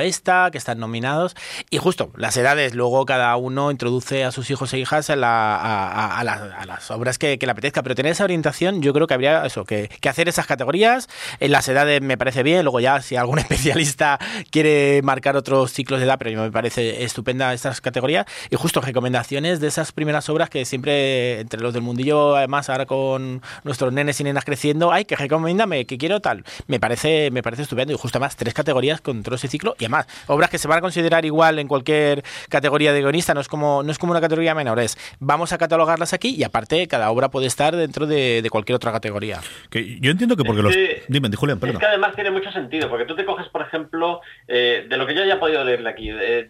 que están nominados, y justo, las edades, luego cada uno introduce a sus hijos e hijas a, la, a, a, a las, obras que, que, le apetezca, pero tener esa orientación yo creo que habría eso, que, que hacer esas categorías, en las edades me parece bien, luego ya si algún especialista quiere marcar otros ciclos de edad, pero me parece estupenda estas categorías, y justo recomendaciones de esas primeras obras que siempre, entre los del mundillo, además ahora con nuestros nenes y nenas creciendo, ay, que recomiéndame, que quiero tal. Me parece, me parece estupendo. Y justo más, tres categorías con todo ese ciclo y además, obras que se van a considerar igual en cualquier categoría de guionista, no es como, no es como una categoría menor, es vamos a catalogarlas aquí y aparte cada obra puede estar dentro de, cualquier otra categoría. Que yo entiendo que porque los... Dime, Julián, perdón. Es que además tiene mucho sentido, porque tú te coges, por ejemplo, eh, de lo que yo haya podido leerle aquí, de,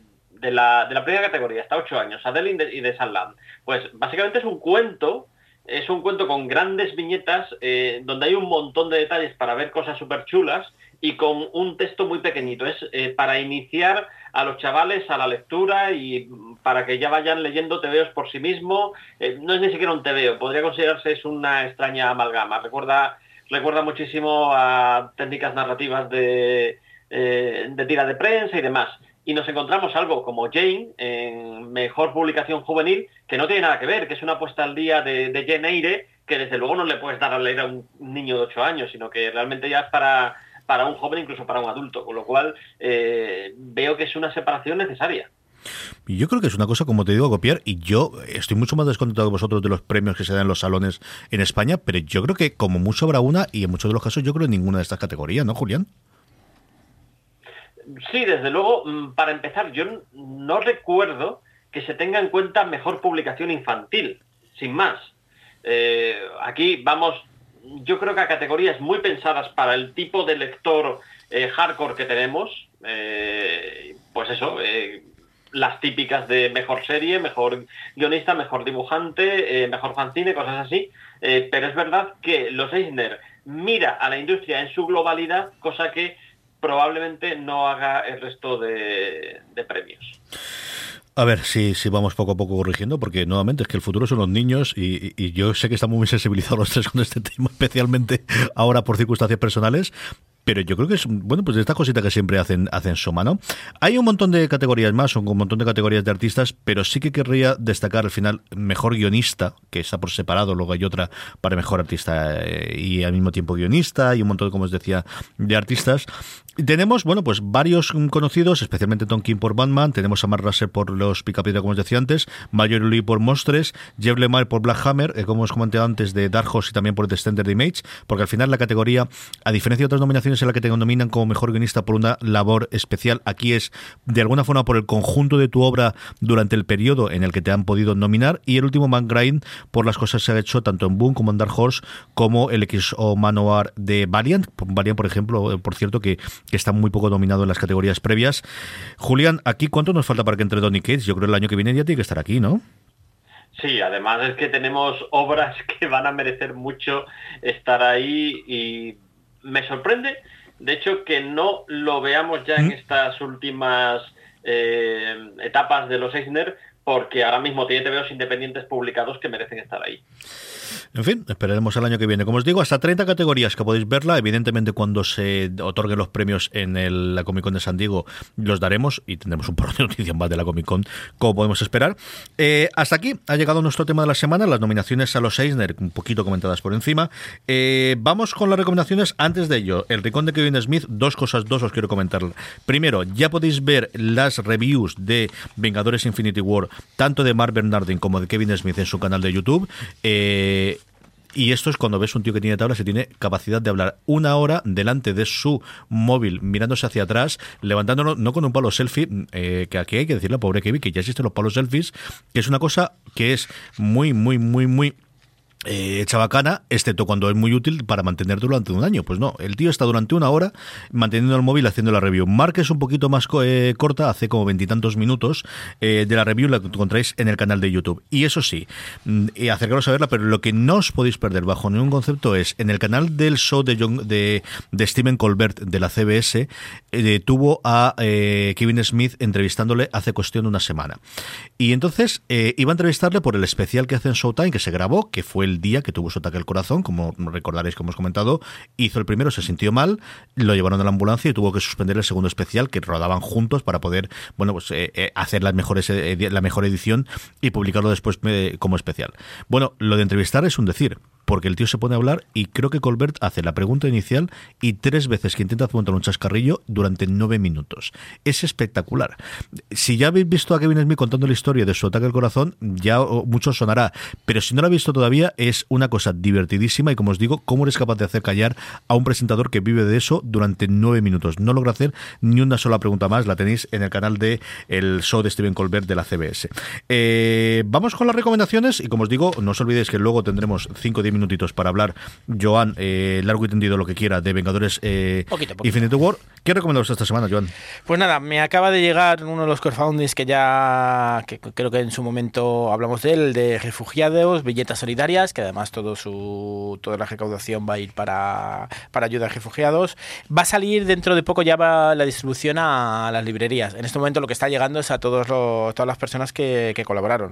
la, de la primera categoría, hasta ocho años, Adele y de Sunland. Pues básicamente es un cuento es un cuento con grandes viñetas eh, donde hay un montón de detalles para ver cosas súper chulas y con un texto muy pequeñito. Es eh, para iniciar a los chavales a la lectura y para que ya vayan leyendo tebeos por sí mismo. Eh, no es ni siquiera un tebeo, podría considerarse es una extraña amalgama. Recuerda, recuerda muchísimo a técnicas narrativas de, de tira de prensa y demás y nos encontramos algo como Jane, en mejor publicación juvenil, que no tiene nada que ver, que es una apuesta al día de, Jane Eyre, que desde luego no le puedes dar a leer a un niño de 8 años, sino que realmente ya es para, para un joven, incluso para un adulto, con lo cual eh, veo que es una separación necesaria. Yo creo que es una cosa, como te digo, a copiar, y yo estoy mucho más descontento de vosotros de los premios que se dan en los salones en España, pero yo creo que como mucho habrá una, y en muchos de los casos yo creo en ninguna de estas categorías, ¿no, Julián? Sí, desde luego, mm, para empezar, yo no recuerdo que se tenga en cuenta mejor publicación infantil, sin más. Eh, aquí vamos, yo creo que a categorías muy pensadas para el tipo de lector eh, hardcore que tenemos, eh, pues eso, las típicas de mejor serie, mejor guionista, mejor dibujante, mejor fanzine, cosas así. pero es verdad que los Eisner mira a la industria en su globalidad, cosa que probablemente no haga el resto de, premios. A ver si, si vamos poco a poco corrigiendo, porque nuevamente es que el futuro son los niños y, yo sé que estamos muy sensibilizados los tres con este tema, especialmente ahora por circunstancias personales, pero yo creo que es, bueno, pues de esta cosita que siempre hacen, hacen suma, ¿no? Hay un montón de categorías más, son un montón de categorías de artistas, pero sí que querría destacar al final mejor guionista, que está por separado, luego hay otra para mejor artista eh, y al mismo tiempo guionista, y un montón, como os decía, de artistas. Tenemos, bueno, pues varios conocidos, especialmente Tom King por Batman, tenemos a Mark Russell por Los Picapiedra, como os decía antes, Mayor Lee por Monstres, Jeff Lemire por Black Hammer, eh, como os comenté antes, de Dark Horse y también por The Standard Image, porque al final la categoría, a diferencia de otras nominaciones en la que te nominan como mejor guionista por una labor especial, aquí es de alguna forma por el conjunto de tu obra durante el periodo en el que te han podido nominar, y el último Man Grind por las cosas que ha hecho tanto en Boom como en Dark Horse, como el X o Manoir de Valiant, Valiant por ejemplo, por cierto, que que está muy poco dominado en las categorías previas. Julián, ¿aquí cuánto nos falta para que entre Donny Cates? Yo creo que el año que viene ya tiene que estar aquí, ¿no? Sí, además es que tenemos obras que van a merecer mucho estar ahí y me sorprende, de hecho, que no lo veamos ya en ¿Mm? estas últimas eh, etapas de los Eisner, porque ahora mismo tiene TVOs independientes publicados que merecen estar ahí. En fin, esperaremos el año que viene. Como os digo, hasta 30 categorías que podéis verla. Evidentemente, cuando se otorguen los premios en la Comic Con de San Diego, los daremos y tendremos un porrón de noticias más de la Comic Con, como podemos esperar. Eh, hasta aquí ha llegado nuestro tema de la semana, las nominaciones a los Eisner, un poquito comentadas por encima. Eh, vamos con las recomendaciones. Antes de ello, el rincón de Kevin Smith, dos cosas, dos os quiero comentar. Primero, ya podéis ver las reviews de Vengadores Infinity War, tanto de Mark Bernardin como de Kevin Smith en su canal de YouTube. Eh, y esto es cuando ves un tío que tiene tablas y tiene capacidad de hablar una hora delante de su móvil, mirándose hacia atrás, levantándolo, no con un palo selfie, eh, que aquí hay que decirle a pobre Kevin que ya existen los palos selfies, que es una cosa que es muy, muy, muy, muy eh, chabacana, excepto cuando es muy útil para mantener durante un año. Pues no, el tío está durante una hora manteniendo el móvil haciendo la review. Mark es un poquito más eh, corta, hace como veintitantos minutos eh, de la review, la encontráis en el canal de YouTube. Y eso sí, mm, acercaros a verla, pero lo que no os podéis perder bajo ningún concepto es en el canal del show de, de, de Stephen Colbert de la CBS, eh, tuvo a Kevin Smith entrevistándole hace cuestión de una semana. Y entonces iba a entrevistarle por el especial que hace en Showtime, que se grabó, que fue el día que tuvo su ataque al corazón, como recordaréis que hemos comentado, hizo el primero, se sintió mal, lo llevaron a la ambulancia y tuvo que suspender el segundo especial que rodaban juntos para poder, bueno, pues eh, eh, hacer las mejores, eh, la mejor edición y publicarlo después como especial. Bueno, lo de entrevistar es un decir, porque el tío se pone a hablar y creo que Colbert hace la pregunta inicial y tres veces que intenta montar un chascarrillo durante nueve minutos. Es espectacular. Si ya habéis visto a Kevin Smith contando la historia de su ataque al corazón, ya mucho sonará, pero si no lo habéis visto todavía, es una cosa divertidísima y como os digo, cómo eres capaz de hacer callar a un presentador que vive de eso durante nueve minutos. No logra hacer ni una sola pregunta más, la tenéis en el canal de el show de Steven Colbert de la CBS. Eh, vamos con las recomendaciones y como os digo, no os olvidéis que luego tendremos 5 o 10 minutitos para hablar, Joan, eh, largo y tendido lo que quiera, de Vengadores eh, Infinite War. ¿Qué recomendamos esta semana, Joan? Pues nada, me acaba de llegar uno de los crowdfundings que ya, que creo que en su momento hablamos de él, de refugiados, billetas solidarias, que además todo su, toda la recaudación va a ir para, para ayuda a refugiados. Va a salir dentro de poco ya va la distribución a las librerías. En este momento lo que está llegando es a todos los, todas las personas que, que colaboraron.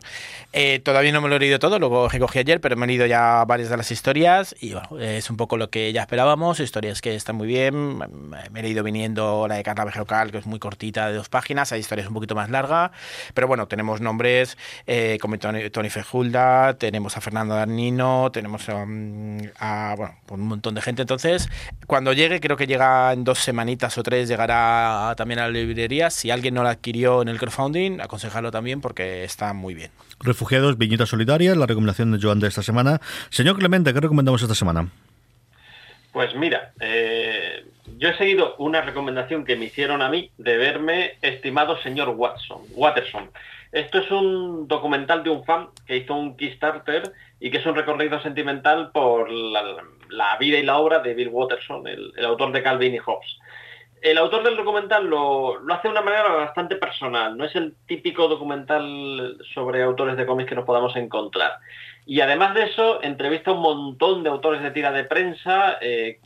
Eh, todavía no me lo he leído todo, luego recogí ayer, pero me he leído ya varias de las historias y bueno, es un poco lo que ya esperábamos, historias que están muy bien. Me he leído viniendo la de Carla Bejerocal, que es muy cortita, de dos páginas, hay historias un poquito más larga, pero bueno, tenemos nombres eh, como Tony, Tony Fejulda, tenemos a Fernando Darnino, tenemos um, a bueno, un montón de gente. Entonces, cuando llegue, creo que llega en dos semanitas o tres, llegará también a la librería. Si alguien no la adquirió en el crowdfunding, aconsejarlo también porque está muy bien. Refugiados, Viñeta Solidaria, la recomendación de Joan de esta semana. Señor Clemente, ¿qué recomendamos esta semana? Pues mira, eh, yo he seguido una recomendación que me hicieron a mí de verme Estimado Señor Watson. Esto es un documental de un fan que hizo un Kickstarter y que es un recorrido sentimental por la, vida y la obra de Bill Watterson, el, autor de Calvin y Hobbes. El autor del documental lo, lo, hace de una manera bastante personal, no es el típico documental sobre autores de cómics que nos podamos encontrar. Y además de eso, entrevista a un montón de autores de tira de prensa, eh,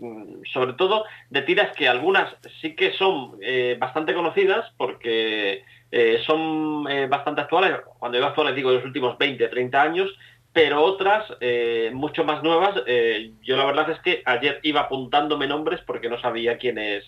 sobre todo de tiras que algunas sí que son eh, bastante conocidas porque eh, son bastante actuales. Cuando digo actuales digo de los últimos 20, 30 años, pero otras mucho más nuevas. yo la verdad es que ayer iba apuntándome nombres porque no sabía quiénes,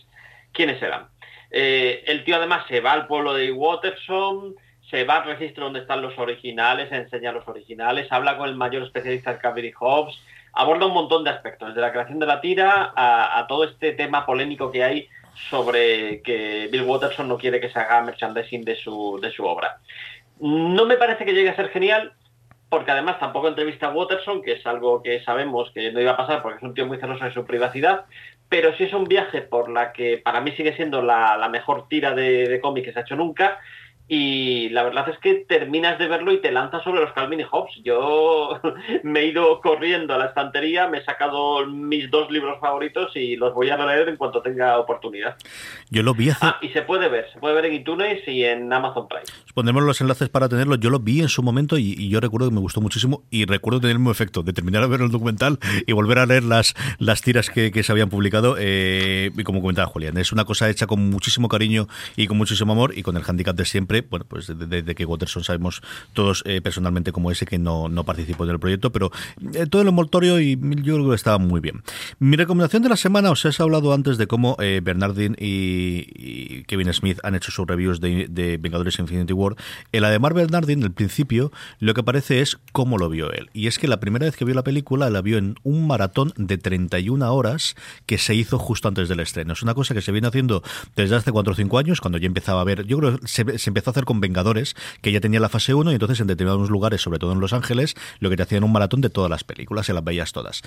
quiénes eran. el tío además se va al pueblo de Watterson, se va al registro donde están los originales, enseña los originales, habla con el mayor especialista en Calvary Hobbes, aborda un montón de aspectos, desde la creación de la tira a, todo este tema polémico que hay sobre que Bill Watterson no quiere que se haga merchandising de su, de su obra. No me parece que llegue a ser genial, porque además tampoco entrevista a Watterson, que es algo que sabemos que no iba a pasar porque es un tío muy celoso de su privacidad, pero sí es un viaje por la que para mí sigue siendo la, mejor tira de, de cómic que se ha hecho nunca y la verdad es que terminas de verlo y te lanzas sobre los Calvin y Hobbes. Yo me he ido corriendo a la estantería, me he sacado mis dos libros favoritos y los voy a leer en cuanto tenga oportunidad. Yo lo vi hace... Ah, y se puede ver, se puede ver en iTunes y en Amazon Prime. Pondremos los enlaces para tenerlo. Yo lo vi en su momento y, yo recuerdo que me gustó muchísimo y recuerdo tener el mismo efecto de terminar de ver el documental y volver a leer las, las tiras que, se habían publicado. Eh, y como comentaba Julián, es una cosa hecha con muchísimo cariño y con muchísimo amor y con el handicap de siempre bueno, pues desde que Watterson sabemos todos eh, personalmente como ese que no, no participó en el proyecto, pero eh, todo el envoltorio y yo creo que estaba muy bien. Mi recomendación de la semana, os he hablado antes de cómo eh, Bernardin y, Kevin Smith han hecho sus reviews de, Vengadores Infinity War. En la de Mark Bernardin, al principio, lo que parece es cómo lo vio él. Y es que la primera vez que vio la película la vio en un maratón de 31 horas que se hizo justo antes del estreno. Es una cosa que se viene haciendo desde hace 4 o 5 años, cuando ya empezaba a ver, yo creo que se, se a hacer con Vengadores, que ya tenía la fase 1 y entonces en determinados lugares, sobre todo en Los Ángeles, lo que te hacían un maratón de todas las películas, se las veías todas.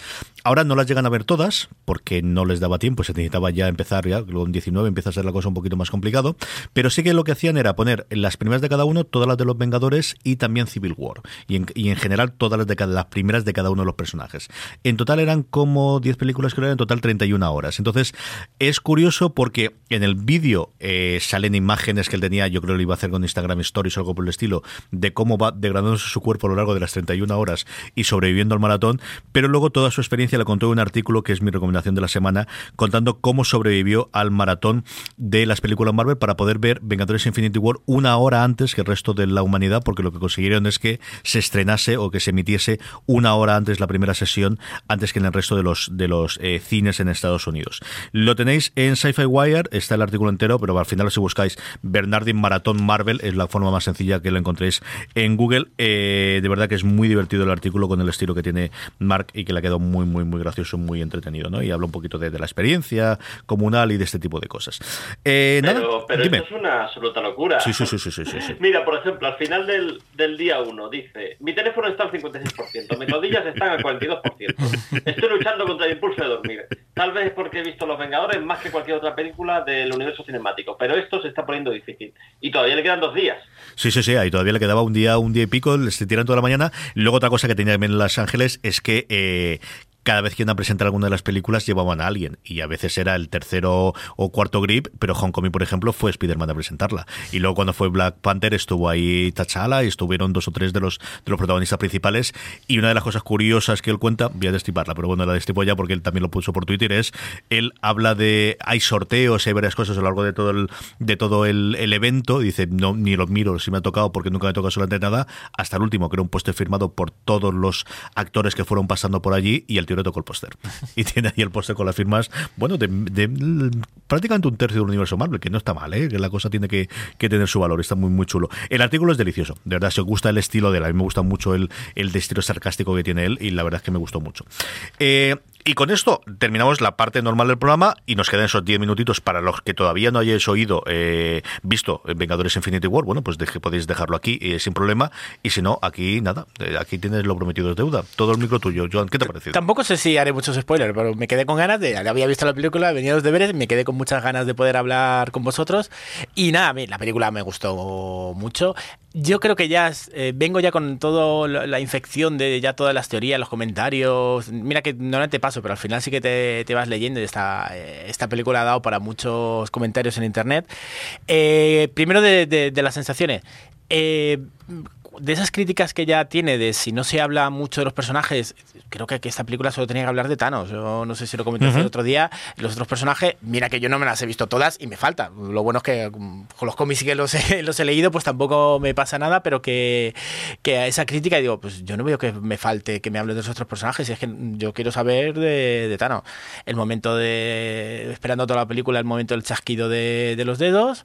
Ahora no las llegan a ver todas, porque no les daba tiempo, se necesitaba ya empezar, ya luego en 19 empieza a ser la cosa un poquito más complicado, pero sí que lo que hacían era poner las primeras de cada uno, todas las de los Vengadores y también Civil War, y en, general todas las de cada, las primeras de cada uno de los personajes. En total eran como 10 películas, creo, en total 31 horas. Entonces, es curioso porque en el vídeo eh, salen imágenes que él tenía, yo creo que lo iba a hacer con Instagram Stories o algo por el estilo, de cómo va degradándose su cuerpo a lo largo de las 31 horas y sobreviviendo al maratón, pero luego toda su experiencia la contó en un artículo que es mi recomendación de la semana, contando cómo sobrevivió al maratón de las películas Marvel para poder ver Vengadores Infinity War una hora antes que el resto de la humanidad, porque lo que consiguieron es que se estrenase o que se emitiese una hora antes la primera sesión, antes que en el resto de los, de los eh, cines en Estados Unidos. Lo tenéis en Sci-Fi Wire, está el artículo entero, pero al final si buscáis Bernardin Maratón Marvel, Marvel, es la forma más sencilla que lo encontréis en Google. Eh, de verdad que es muy divertido el artículo con el estilo que tiene Mark y que le ha quedado muy, muy, muy gracioso, muy entretenido, ¿no? Y habla un poquito de, la experiencia comunal y de este tipo de cosas. Eh, pero, pero esto es una absoluta locura. Sí, sí, sí, sí, sí, Mira, por ejemplo, al final del, del día 1 dice, mi teléfono está al 56%, mis rodillas están al 42%, estoy luchando contra el impulso de dormir. Tal vez porque he visto Los Vengadores más que cualquier otra película del universo cinemático, pero esto se está poniendo difícil. Y todavía le quedan dos días. Sí, sí, sí, ahí todavía le quedaba un día, un día y pico, se tiran toda la mañana. Luego otra cosa que tenía también en Los Ángeles es que eh, cada vez que iban a presentar alguna de las películas llevaban a alguien y a veces era el tercero o cuarto grip, pero Homecoming, por ejemplo, fue Spider-Man a presentarla. Y luego cuando fue Black Panther estuvo ahí T'Challa y estuvieron dos o tres de los, de los protagonistas principales. Y una de las cosas curiosas que él cuenta, voy a destriparla, pero bueno, la destripo ya porque él también lo puso por Twitter, es él habla de hay sorteos, hay varias cosas a lo largo de todo el, de todo el, evento. Dice, no, ni los miro si me ha tocado porque nunca me ha tocado solamente nada, hasta el último, que era un puesto firmado por todos los actores que fueron pasando por allí y el tío tocó el póster. Y tiene ahí el póster con las firmas, bueno, de, prácticamente un tercio del universo Marvel, que no está mal, ¿eh? que la cosa tiene que, tener su valor, está muy, muy chulo. El artículo es delicioso, de verdad, si os gusta el estilo de él, a mí me gusta mucho el, el estilo sarcástico que tiene él y la verdad es que me gustó mucho. Eh, y con esto terminamos la parte normal del programa y nos quedan esos 10 minutitos para los que todavía no hayáis oído, eh, visto Vengadores Infinity War. Bueno, pues podéis dejarlo aquí eh, sin problema. Y si no, aquí nada, eh, aquí tienes lo prometido de deuda. Todo el micro tuyo. Joan, ¿qué te ha parecido? Tampoco sé si haré muchos spoilers, pero me quedé con ganas de. Había visto la película, venía los deberes, me quedé con muchas ganas de poder hablar con vosotros. Y nada, a mí la película me gustó mucho yo creo que ya eh, vengo ya con toda la infección de ya todas las teorías, los comentarios. Mira que no te paso, pero al final sí que te, vas leyendo y esta, eh, esta película ha dado para muchos comentarios en internet. Eh, primero de, las sensaciones de esas críticas que ya tiene de si no se habla mucho de los personajes, creo que, esta película solo tenía que hablar de Thanos. Yo no sé si lo comenté el otro día. Los otros personajes, mira que yo no me las he visto todas y me falta. Lo bueno es que mm, con los cómics que los he, los he leído, pues tampoco me pasa nada, pero que, que a esa crítica digo, pues yo no veo que me falte que me hable de los otros personajes. Y es que yo quiero saber de, de Thanos. El momento de. Esperando toda la película, el momento del chasquido de, de los dedos.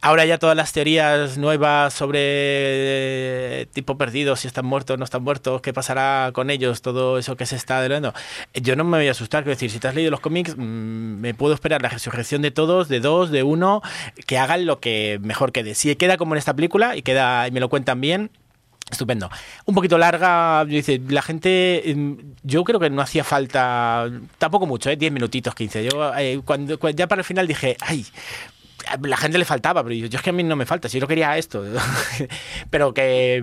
Ahora ya todas las teorías nuevas sobre tipo perdidos, si están muertos, no están muertos, qué pasará con ellos, todo eso que se está adelantando. Yo no me voy a asustar, quiero decir, si te has leído los cómics, mm, me puedo esperar la resurrección de todos, de dos, de uno, que hagan lo que mejor quede. Si queda como en esta película y queda y me lo cuentan bien, Estupendo. Un poquito larga, la gente, mm, yo creo que no hacía falta, tampoco mucho, ¿eh? 10 minutitos, 15. Yo eh, cuando, ya para el final dije, ay, la gente le faltaba, pero yo, es que a mí no me falta, si yo quería esto. pero que,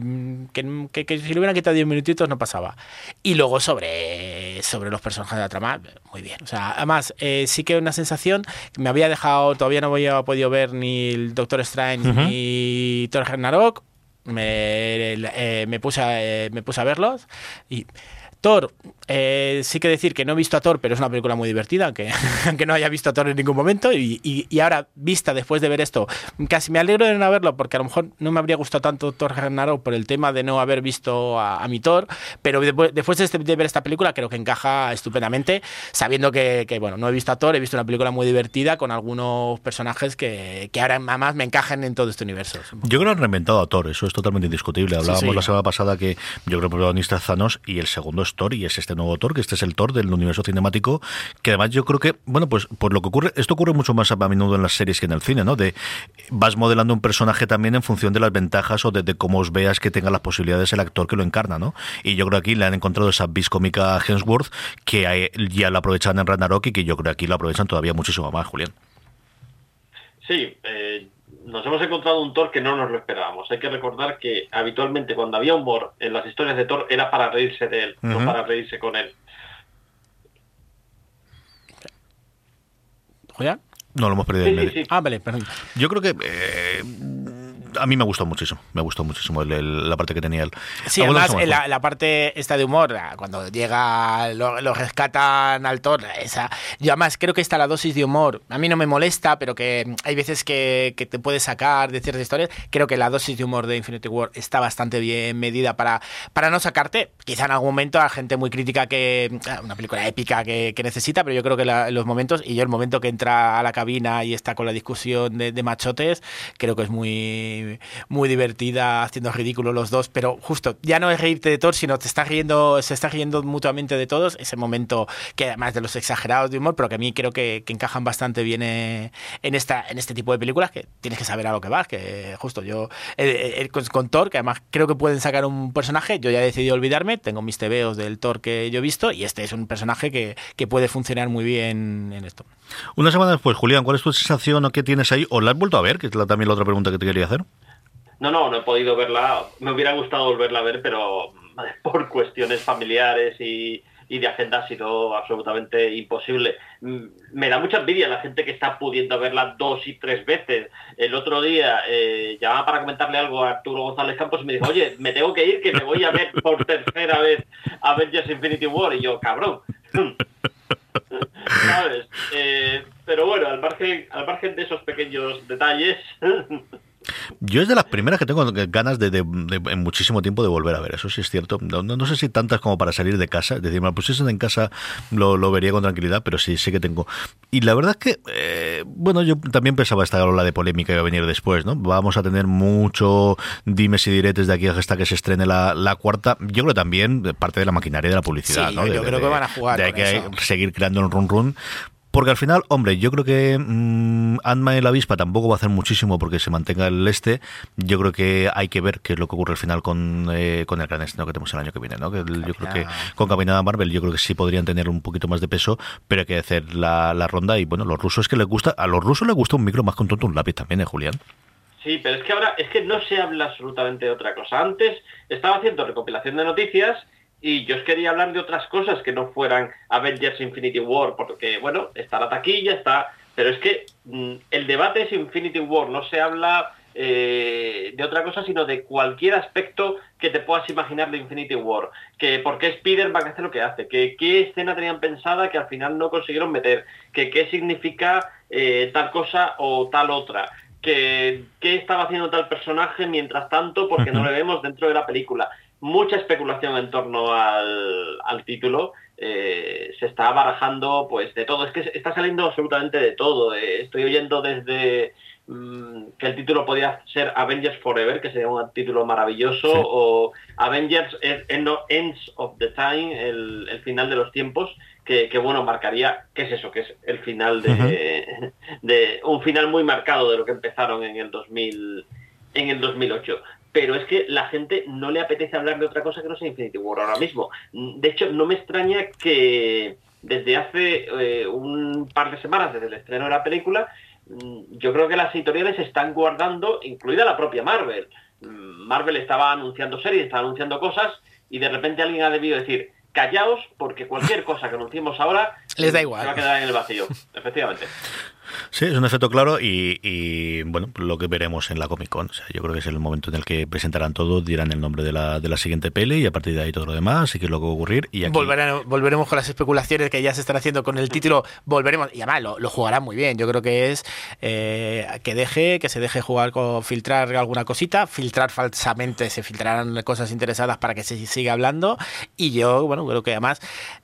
que, si le hubieran quitado 10 minutitos no pasaba. Y luego sobre, sobre los personajes de la trama, muy bien. O sea, además, eh, sí que una sensación, me había dejado, todavía no había podido ver ni el Doctor Strange ni Thor Ragnarok. Me, eh, me, puse a, eh, me puse a verlos y Thor eh, sí que decir que no he visto a Thor, pero es una película muy divertida, aunque, aunque no haya visto a Thor en ningún momento. Y, y, ahora, vista después de ver esto, casi me alegro de no haberlo, porque a lo mejor no me habría gustado tanto Thor Ragnarok por el tema de no haber visto a, mi Thor. Pero después, este, de, ver esta película, creo que encaja estupendamente, sabiendo que, que, bueno, no he visto a Thor, he visto una película muy divertida con algunos personajes que, que ahora más me encajan en todo este universo. Yo creo que han reinventado a Thor, eso es totalmente indiscutible. Hablábamos la semana pasada que yo creo que el protagonista es Thanos y el segundo es Thor, y es este nuevo Thor, que este es el Thor del universo cinemático, que además yo creo que, bueno, pues por lo que ocurre, esto ocurre mucho más a menudo en las series que en el cine, ¿no? De vas modelando un personaje también en función de las ventajas o de, cómo os veas que tenga las posibilidades el actor que lo encarna, ¿no? Y yo creo que aquí le han encontrado esa bis cómica a Hemsworth que ya la aprovechan en Ragnarok y que yo creo que aquí lo aprovechan todavía muchísimo más, Julián. Sí, eh, nos hemos encontrado un Thor que no nos lo esperábamos. Hay que recordar que habitualmente cuando había humor en las historias de Thor era para reírse de él, no para reírse con él. ¿Julián? No lo hemos perdido. Sí, Ah, vale, perdón. Yo creo que eh, a mí me gustó muchísimo, me gustó muchísimo la parte que tenía él. Sí, además la, la, parte esta de humor, cuando llega, lo, rescatan al Thor, esa, yo además creo que está la dosis de humor, a mí no me molesta, pero que hay veces que, que te puede sacar de ciertas historias, creo que la dosis de humor de Infinity War está bastante bien medida para, para no sacarte, quizá en algún momento a gente muy crítica que, ah, una película épica que, que necesita, pero yo creo que los momentos, y yo el momento que entra a la cabina y está con la discusión de, de machotes, creo que es muy muy, divertida, haciendo ridículo los dos, pero justo, ya no es reírte de Thor, sino te está riendo, se está riendo mutuamente de todos, ese momento que además de los exagerados de humor, pero que a mí creo que, encajan bastante bien eh, en, esta, en este tipo de películas, que tienes que saber a lo que vas, que justo yo, con, Thor, que además creo que pueden sacar un personaje, yo ya he decidido olvidarme, tengo mis tebeos del Thor que yo he visto, y este es un personaje que, que puede funcionar muy bien en esto. Una semana después, Julián, ¿cuál es tu sensación o qué tienes ahí? ¿O la has vuelto a ver? Que es también la otra pregunta que te quería hacer. No, no, no he podido verla. Me hubiera gustado volverla a ver, pero por cuestiones familiares y, de agenda ha sido absolutamente imposible. Mm, me da mucha envidia la gente que está pudiendo verla dos y tres veces. El otro día eh, llamaba para comentarle algo a Arturo González Campos y me dijo, oye, me tengo que ir, que me voy a ver por tercera vez Avengers Infinity War. Y yo, cabrón. ¿Sabes? Eh, pero bueno, al margen, al margen de esos pequeños detalles, Yo es de las primeras que tengo ganas de, en muchísimo tiempo de volver a ver, eso sí es cierto. No, no, sé si tantas como para salir de casa, es decir, pues eso en casa lo, lo, vería con tranquilidad, pero sí, sí que tengo. Y la verdad es que, eh, bueno, yo también pensaba esta ola de polémica iba a venir después, ¿no? Vamos a tener mucho dimes y diretes de aquí hasta que se estrene la, la cuarta. Yo creo también parte de la maquinaria de la publicidad, ¿no? Yo, creo que van a jugar. De hay que seguir creando el run run porque al final, hombre, yo creo que mmm, Ant-Man y la avispa tampoco va a hacer muchísimo porque se mantenga el este. Yo creo que hay que ver qué es lo que ocurre al final con, eh, con el gran estreno que tenemos el año que viene. ¿no? Que yo creo que con Caminada Marvel, yo creo que sí podrían tener un poquito más de peso, pero hay que hacer la, la ronda. Y bueno, los rusos es que les gusta, a los rusos les gusta un micro más con tonto un lápiz también, ¿eh, Julián? Sí, pero es que ahora es que no se habla absolutamente de otra cosa. Antes estaba haciendo recopilación de noticias y yo os quería hablar de otras cosas que no fueran Avengers Infinity War, porque, bueno, está la taquilla, está... Pero es que mm, el debate es Infinity War, no se habla eh, de otra cosa, sino de cualquier aspecto que te puedas imaginar de Infinity War. Que por qué Spider-Man hace lo que hace, que qué escena tenían pensada que al final no consiguieron meter, que qué significa eh, tal cosa o tal otra que qué estaba haciendo tal personaje mientras tanto porque no le vemos dentro de la película mucha especulación en torno al, título. Eh, se está barajando pues de todo. Es que está saliendo absolutamente de todo. Eh, estoy oyendo desde mm, que el título podía ser Avengers Forever, que sería un título maravilloso, o Avengers Ends of the Time, el, final de los tiempos, que, bueno, marcaría, ¿qué es eso? Que es el final de, de, un final muy marcado de lo que empezaron en el 2000 en el 2008 pero es que la gente no le apetece hablar de otra cosa que no sea Infinity War ahora mismo. De hecho, no me extraña que desde hace eh, un par de semanas, desde el estreno de la película, mm, yo creo que las editoriales están guardando, incluida la propia Marvel. Mm, Marvel estaba anunciando series, estaba anunciando cosas, y de repente alguien ha debido decir, callaos, porque cualquier cosa que anunciemos ahora les da igual. va a quedar en el vacío, efectivamente. Sí, es un efecto claro y, bueno, lo que veremos en la Comic Con. O sea, yo creo que es el momento en el que presentarán todo, dirán el nombre de la, de la siguiente peli y a partir de ahí todo lo demás y qué es lo que va a ocurrir. Y volveremos con las especulaciones que ya se están haciendo con el título. Volveremos, y además lo, lo jugará muy bien. Yo creo que es eh, que deje, que se deje jugar con filtrar alguna cosita, filtrar falsamente, se filtrarán cosas interesadas para que se siga hablando. Y yo, bueno, creo que además,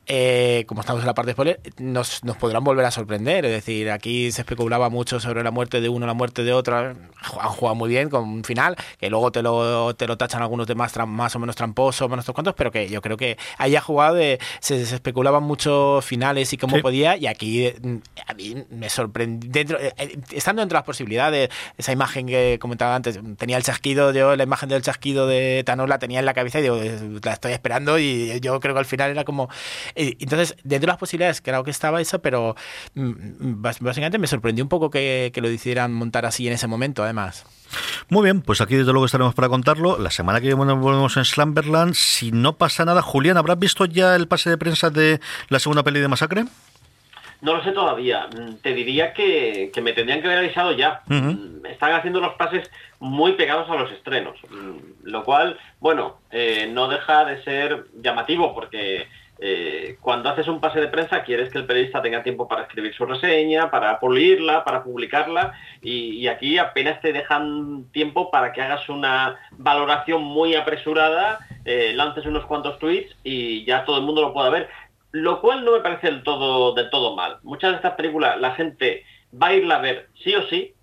eh, como estamos en la parte de spoiler, nos, nos podrán volver a sorprender. Es decir, aquí se especulaba mucho sobre la muerte de uno, la muerte de otro. Han jugado muy bien con un final, que luego te lo, te lo tachan algunos de más, más o menos tramposos, menos cuantos, pero que yo creo que haya jugado de. Se, especulaban muchos finales y cómo podía, y aquí mm, a mí me sorprendió. Dentro, eh, eh, estando entre las posibilidades, esa imagen que comentaba antes, tenía el chasquido, yo la imagen del chasquido de Thanos la tenía en la cabeza y digo, la estoy esperando, y yo creo que al final era como. Eh, entonces, dentro de las posibilidades, creo que estaba eso, pero mm, mm, básicamente me sorprendió un poco que, lo hicieran montar así en ese momento, además. Muy bien, pues aquí desde luego estaremos para contarlo. La semana que viene volvemos en Slumberland. Si no pasa nada, Julián, ¿habrás visto ya el pase de prensa de la segunda peli de Masacre? No lo sé todavía. Mm, te diría que, me tendrían que haber avisado ya. Mm, están haciendo los pases muy pegados a los estrenos. Lo cual, bueno, eh, no deja de ser llamativo porque eh, cuando haces un pase de prensa quieres que el periodista tenga tiempo para escribir su reseña, para pulirla, para publicarla y, aquí apenas te dejan tiempo para que hagas una valoración muy apresurada, eh, lances unos cuantos tweets y ya todo el mundo lo pueda ver, lo cual no me parece del todo, del todo mal. Muchas de estas películas la gente va a irla a ver sí o sí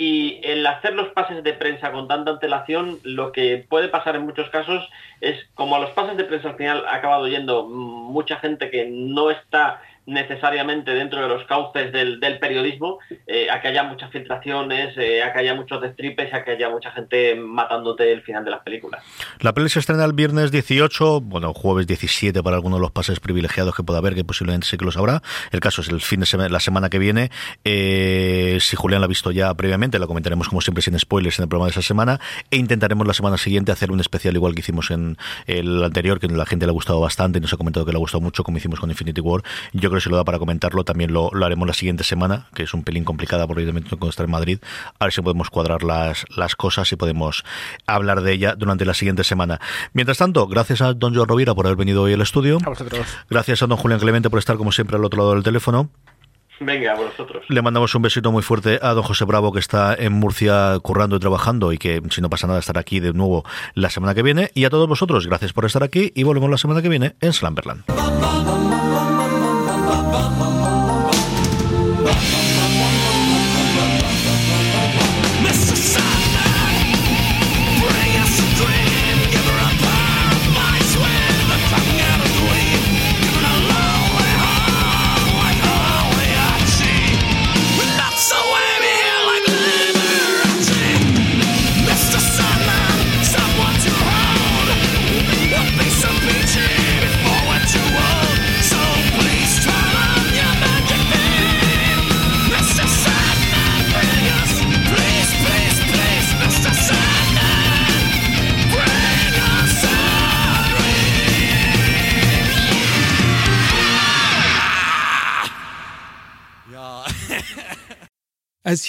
Y el hacer los pases de prensa con tanta antelación, lo que puede pasar en muchos casos es como a los pases de prensa al final ha acabado yendo mucha gente que no está necesariamente dentro de los cauces del, periodismo, eh, a que haya muchas filtraciones, eh, a que haya muchos destripes, a que haya mucha gente matándote el final de las películas. La peli se estrena el viernes 18, bueno, jueves 17 para algunos de los pases privilegiados que pueda haber, que posiblemente sí que los habrá. El caso es el fin de semana, la semana que viene. Eh, si Julián la ha visto ya previamente, la comentaremos como siempre sin spoilers en el programa de esa semana e intentaremos la semana siguiente hacer un especial igual que hicimos en el anterior, que la gente le ha gustado bastante y nos ha comentado que le ha gustado mucho, como hicimos con Infinity War. Yo creo que se lo da para comentarlo, también lo, haremos la siguiente semana, que es un pelín complicada porque evidentemente tengo que estar en Madrid. A ver si podemos cuadrar las, las cosas y podemos hablar de ella durante la siguiente semana. Mientras tanto, gracias a don Joe Rovira por haber venido hoy al estudio. Gracias a don Julián Clemente por estar como siempre al otro lado del teléfono. Venga, a vosotros. Le mandamos un besito muy fuerte a don José Bravo, que está en Murcia currando y trabajando y que, si no pasa nada, estará aquí de nuevo la semana que viene. Y a todos vosotros, gracias por estar aquí y volvemos la semana que viene en Slamberland.